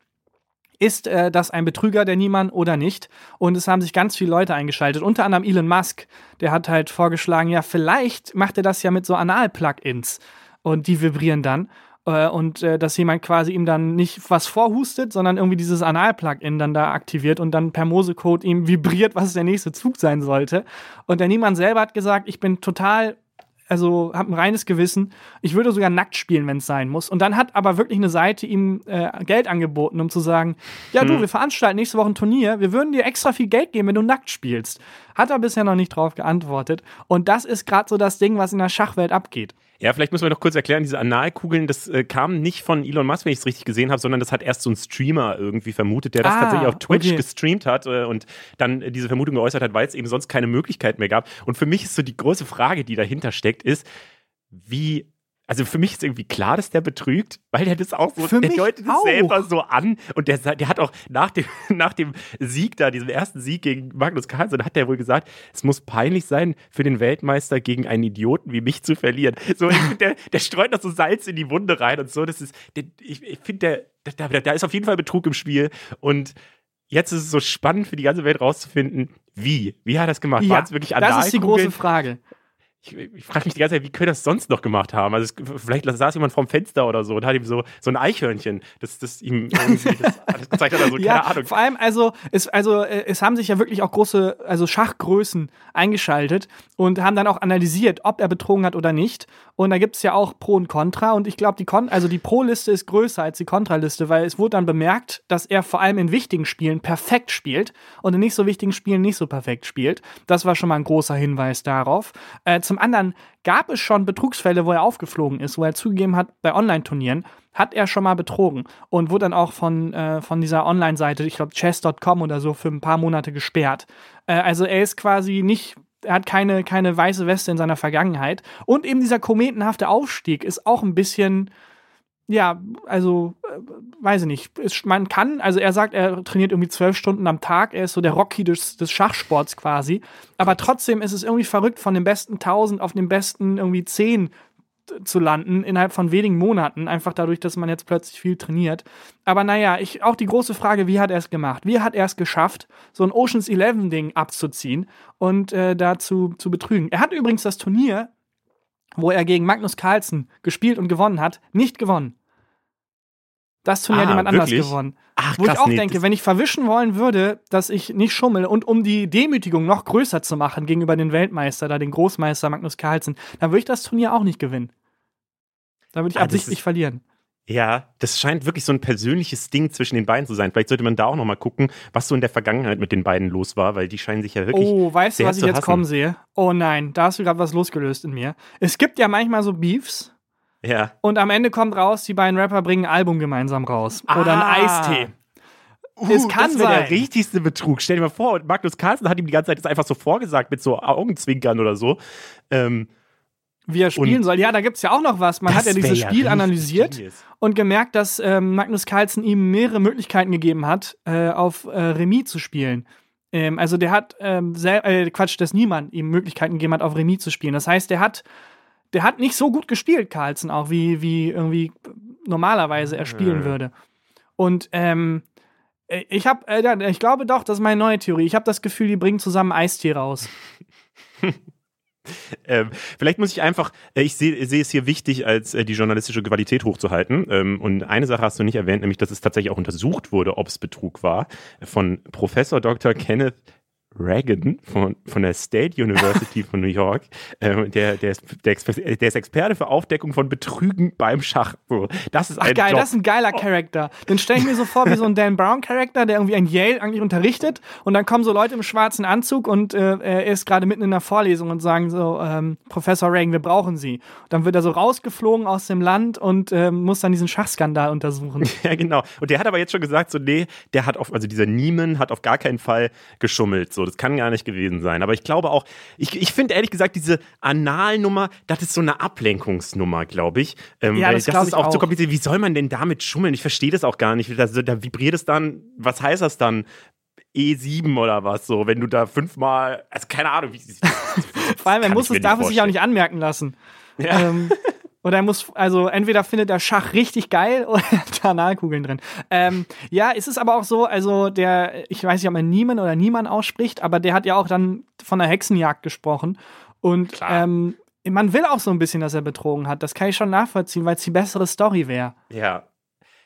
ist äh, das ein Betrüger, der Niemand oder nicht? Und es haben sich ganz viele Leute eingeschaltet, unter anderem Elon Musk. Der hat halt vorgeschlagen, ja, vielleicht macht er das ja mit so Anal-Plugins und die vibrieren dann. Äh, und äh, dass jemand quasi ihm dann nicht was vorhustet, sondern irgendwie dieses Anal-Plugin dann da aktiviert und dann per Mosecode ihm vibriert, was der nächste Zug sein sollte. Und der Niemand selber hat gesagt, ich bin total also habe ein reines Gewissen. Ich würde sogar nackt spielen, wenn es sein muss. Und dann hat aber wirklich eine Seite ihm äh, Geld angeboten, um zu sagen, ja hm. du, wir veranstalten nächste Woche ein Turnier, wir würden dir extra viel Geld geben, wenn du nackt spielst. Hat er bisher noch nicht drauf geantwortet. Und das ist gerade so das Ding, was in der Schachwelt abgeht. Ja, vielleicht müssen wir noch kurz erklären, diese Analkugeln, das äh, kam nicht von Elon Musk, wenn ich es richtig gesehen habe, sondern das hat erst so ein Streamer irgendwie vermutet, der das ah, tatsächlich auf Twitch okay. gestreamt hat äh, und dann äh, diese Vermutung geäußert hat, weil es eben sonst keine Möglichkeit mehr gab. Und für mich ist so die große Frage, die dahinter steckt, ist, wie also für mich ist irgendwie klar, dass der betrügt, weil der das auch so, für der deutet das selber so an und der, der hat auch nach dem, nach dem Sieg da, diesem ersten Sieg gegen Magnus Carlsen, hat der wohl gesagt, es muss peinlich sein, für den Weltmeister gegen einen Idioten wie mich zu verlieren. So, der, der streut noch so Salz in die Wunde rein und so, das ist, der, ich, ich finde, da, da, ist auf jeden Fall Betrug im Spiel und jetzt ist es so spannend für die ganze Welt rauszufinden, wie? Wie hat er das gemacht? Ja, War es wirklich Das ist die große Frage ich, ich frage mich die ganze Zeit, wie können das sonst noch gemacht haben? Also es, vielleicht saß jemand vorm Fenster oder so und hat ihm so, so ein Eichhörnchen, das, das ihm irgendwie das gezeigt hat oder so, ja, keine Ahnung. Vor allem, also es, also äh, es haben sich ja wirklich auch große, also Schachgrößen eingeschaltet und haben dann auch analysiert, ob er betrogen hat oder nicht. Und da gibt es ja auch Pro und Contra und ich glaube, die Kon also die Pro-Liste ist größer als die Contra-Liste, weil es wurde dann bemerkt, dass er vor allem in wichtigen Spielen perfekt spielt und in nicht so wichtigen Spielen nicht so perfekt spielt. Das war schon mal ein großer Hinweis darauf. Äh, zum anderen gab es schon Betrugsfälle, wo er aufgeflogen ist, wo er zugegeben hat, bei Online-Turnieren hat er schon mal betrogen und wurde dann auch von, äh, von dieser Online-Seite, ich glaube chess.com oder so, für ein paar Monate gesperrt. Äh, also er ist quasi nicht er hat keine, keine weiße Weste in seiner Vergangenheit. Und eben dieser kometenhafte Aufstieg ist auch ein bisschen, ja, also, äh, weiß ich nicht. Ist, man kann, also er sagt, er trainiert irgendwie zwölf Stunden am Tag, er ist so der Rocky des, des Schachsports quasi. Aber trotzdem ist es irgendwie verrückt, von den besten 1000 auf den besten irgendwie 10 zu landen innerhalb von wenigen Monaten, einfach dadurch, dass man jetzt plötzlich viel trainiert. Aber naja, ich, auch die große Frage, wie hat er es gemacht? Wie hat er es geschafft, so ein Oceans 11-Ding abzuziehen und äh, dazu zu betrügen? Er hat übrigens das Turnier, wo er gegen Magnus Carlsen gespielt und gewonnen hat, nicht gewonnen. Das Turnier ah, hat jemand anders gewonnen. Ach, Wo krass, ich auch nee, denke, wenn ich verwischen wollen würde, dass ich nicht schummel und um die Demütigung noch größer zu machen gegenüber den Weltmeister, da den Großmeister Magnus Carlsen, dann würde ich das Turnier auch nicht gewinnen. Da würde ich ah, absichtlich verlieren. Ja, das scheint wirklich so ein persönliches Ding zwischen den beiden zu sein. Vielleicht sollte man da auch noch mal gucken, was so in der Vergangenheit mit den beiden los war, weil die scheinen sich ja wirklich. Oh, weißt du, was ich jetzt hassen. kommen sehe? Oh nein, da hast du gerade was losgelöst in mir. Es gibt ja manchmal so Beefs, ja. Und am Ende kommt raus, die beiden Rapper bringen ein Album gemeinsam raus. Ah. Oder ein Eistee. Uh, es kann das sein. der richtigste Betrug. Stell dir mal vor, Magnus Carlsen hat ihm die ganze Zeit das einfach so vorgesagt mit so Augenzwinkern oder so. Ähm, wie er spielen soll. Ja, da gibt es ja auch noch was. Man hat ja dieses Spiel ja analysiert genius. und gemerkt, dass ähm, Magnus Carlsen ihm mehrere Möglichkeiten gegeben hat, äh, auf äh, Remis zu spielen. Ähm, also der hat, ähm, äh, Quatsch, dass niemand ihm Möglichkeiten gegeben hat, auf Remis zu spielen. Das heißt, der hat der hat nicht so gut gespielt, Carlsen, auch wie, wie irgendwie normalerweise er spielen ja. würde. Und ähm, ich habe, äh, ich glaube doch, das ist meine neue Theorie. Ich habe das Gefühl, die bringen zusammen Eistee raus. ähm, vielleicht muss ich einfach, äh, ich sehe seh es hier wichtig, als äh, die journalistische Qualität hochzuhalten. Ähm, und eine Sache hast du nicht erwähnt, nämlich, dass es tatsächlich auch untersucht wurde, ob es Betrug war, von Professor Dr. Kenneth Reagan von, von der State University von New York. Ähm, der, der, ist, der, der, ist Experte für Aufdeckung von Betrügen beim Schach. So, das ist Ach ein geil, Job. das ist ein geiler Charakter. Den stelle ich mir so vor wie so ein Dan Brown-Charakter, der irgendwie ein Yale eigentlich unterrichtet und dann kommen so Leute im schwarzen Anzug und äh, er ist gerade mitten in der Vorlesung und sagen so, ähm, Professor Reagan, wir brauchen Sie. Und dann wird er so rausgeflogen aus dem Land und äh, muss dann diesen Schachskandal untersuchen. Ja, genau. Und der hat aber jetzt schon gesagt, so, nee, der hat auf, also dieser Nieman hat auf gar keinen Fall geschummelt. So, so, das kann gar nicht gewesen sein. Aber ich glaube auch, ich, ich finde ehrlich gesagt, diese Analnummer, das ist so eine Ablenkungsnummer, glaube ich. Ähm, ja, das, das ist auch, auch zu kompliziert. Wie soll man denn damit schummeln? Ich verstehe das auch gar nicht. Da, da vibriert es dann, was heißt das dann? E7 oder was so, wenn du da fünfmal, also keine Ahnung, wie Vor allem, er muss es, darf es sich auch nicht anmerken lassen. Ja. Ähm, oder er muss, also entweder findet er Schach richtig geil oder hat Analkugeln drin. Ähm, ja, es ist aber auch so, also der, ich weiß nicht, ob man Niemann oder Niemann ausspricht, aber der hat ja auch dann von der Hexenjagd gesprochen. Und ähm, man will auch so ein bisschen, dass er betrogen hat. Das kann ich schon nachvollziehen, weil es die bessere Story wäre. Ja.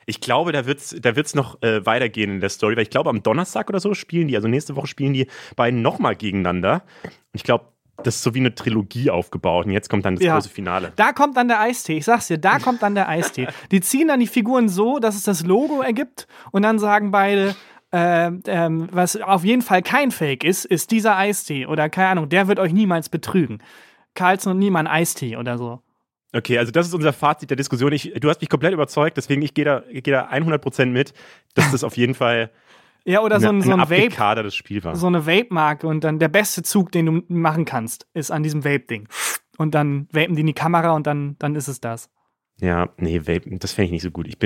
Ich glaube, da wird es da wird's noch äh, weitergehen in der Story, weil ich glaube, am Donnerstag oder so spielen die, also nächste Woche spielen die beiden nochmal gegeneinander. Und ich glaube, das ist so wie eine Trilogie aufgebaut und jetzt kommt dann das ja. große Finale. Da kommt dann der Eistee. Ich sag's dir, da kommt dann der Eistee. Die ziehen dann die Figuren so, dass es das Logo ergibt und dann sagen beide, äh, ähm, was auf jeden Fall kein Fake ist, ist dieser Eistee oder keine Ahnung, der wird euch niemals betrügen. Carlson und niemand Eistee oder so. Okay, also das ist unser Fazit der Diskussion. Ich, du hast mich komplett überzeugt, deswegen ich gehe da, geh da 100% mit, dass das auf jeden Fall ja, oder so ein, so ein Vape. Das Spiel war. So eine Vape-Marke und dann der beste Zug, den du machen kannst, ist an diesem Vape-Ding. Und dann vapen die in die Kamera und dann, dann ist es das. Ja, nee, Vape, das fände ich nicht so gut. Ich,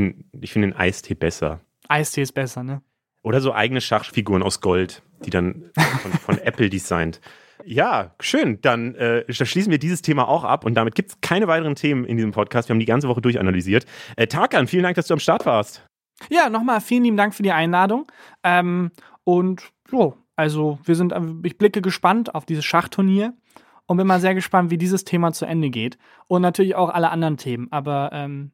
ich finde den Eistee besser. Eistee ist besser, ne? Oder so eigene Schachfiguren aus Gold, die dann von, von Apple designt. Ja, schön. Dann äh, schließen wir dieses Thema auch ab und damit gibt es keine weiteren Themen in diesem Podcast. Wir haben die ganze Woche durchanalysiert. Äh, Tarkan, vielen Dank, dass du am Start warst. Ja, nochmal vielen lieben Dank für die Einladung. Ähm, und jo, also wir sind, ich blicke gespannt auf dieses Schachturnier und bin mal sehr gespannt, wie dieses Thema zu Ende geht. Und natürlich auch alle anderen Themen. Aber ähm,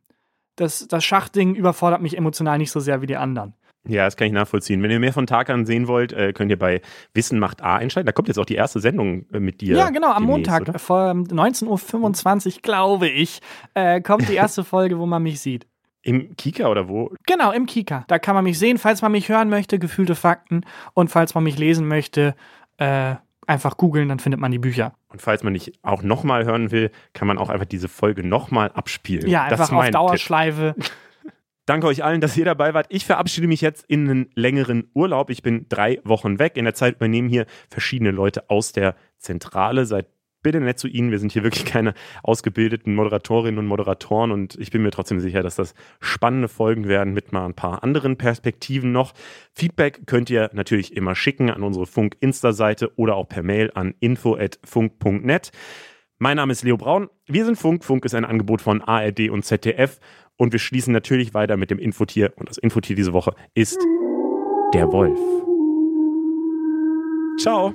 das, das Schachding überfordert mich emotional nicht so sehr wie die anderen. Ja, das kann ich nachvollziehen. Wenn ihr mehr von Tarkan sehen wollt, äh, könnt ihr bei Wissen macht A einschalten. Da kommt jetzt auch die erste Sendung äh, mit dir. Ja, genau, am demnächst, Montag oder? vor 19.25 Uhr, glaube ich, äh, kommt die erste Folge, wo man mich sieht. Im Kika oder wo? Genau, im Kika. Da kann man mich sehen, falls man mich hören möchte, gefühlte Fakten. Und falls man mich lesen möchte, äh, Einfach googeln, dann findet man die Bücher. Und falls man nicht auch nochmal hören will, kann man auch einfach diese Folge nochmal abspielen. Ja, einfach auf Dauerschleife. Tipp. Danke euch allen, dass ihr dabei wart. Ich verabschiede mich jetzt in einen längeren Urlaub. Ich bin drei Wochen weg. In der Zeit übernehmen hier verschiedene Leute aus der Zentrale. Seid bitte nett zu Ihnen. Wir sind hier wirklich keine ausgebildeten Moderatorinnen und Moderatoren und ich bin mir trotzdem sicher, dass das spannende Folgen werden mit mal ein paar anderen Perspektiven noch. Feedback könnt ihr natürlich immer schicken an unsere Funk-Insta-Seite oder auch per Mail an info.funk.net. Mein Name ist Leo Braun. Wir sind Funk. Funk ist ein Angebot von ARD und ZDF. Und wir schließen natürlich weiter mit dem Infotier. Und das Infotier diese Woche ist der Wolf. Ciao.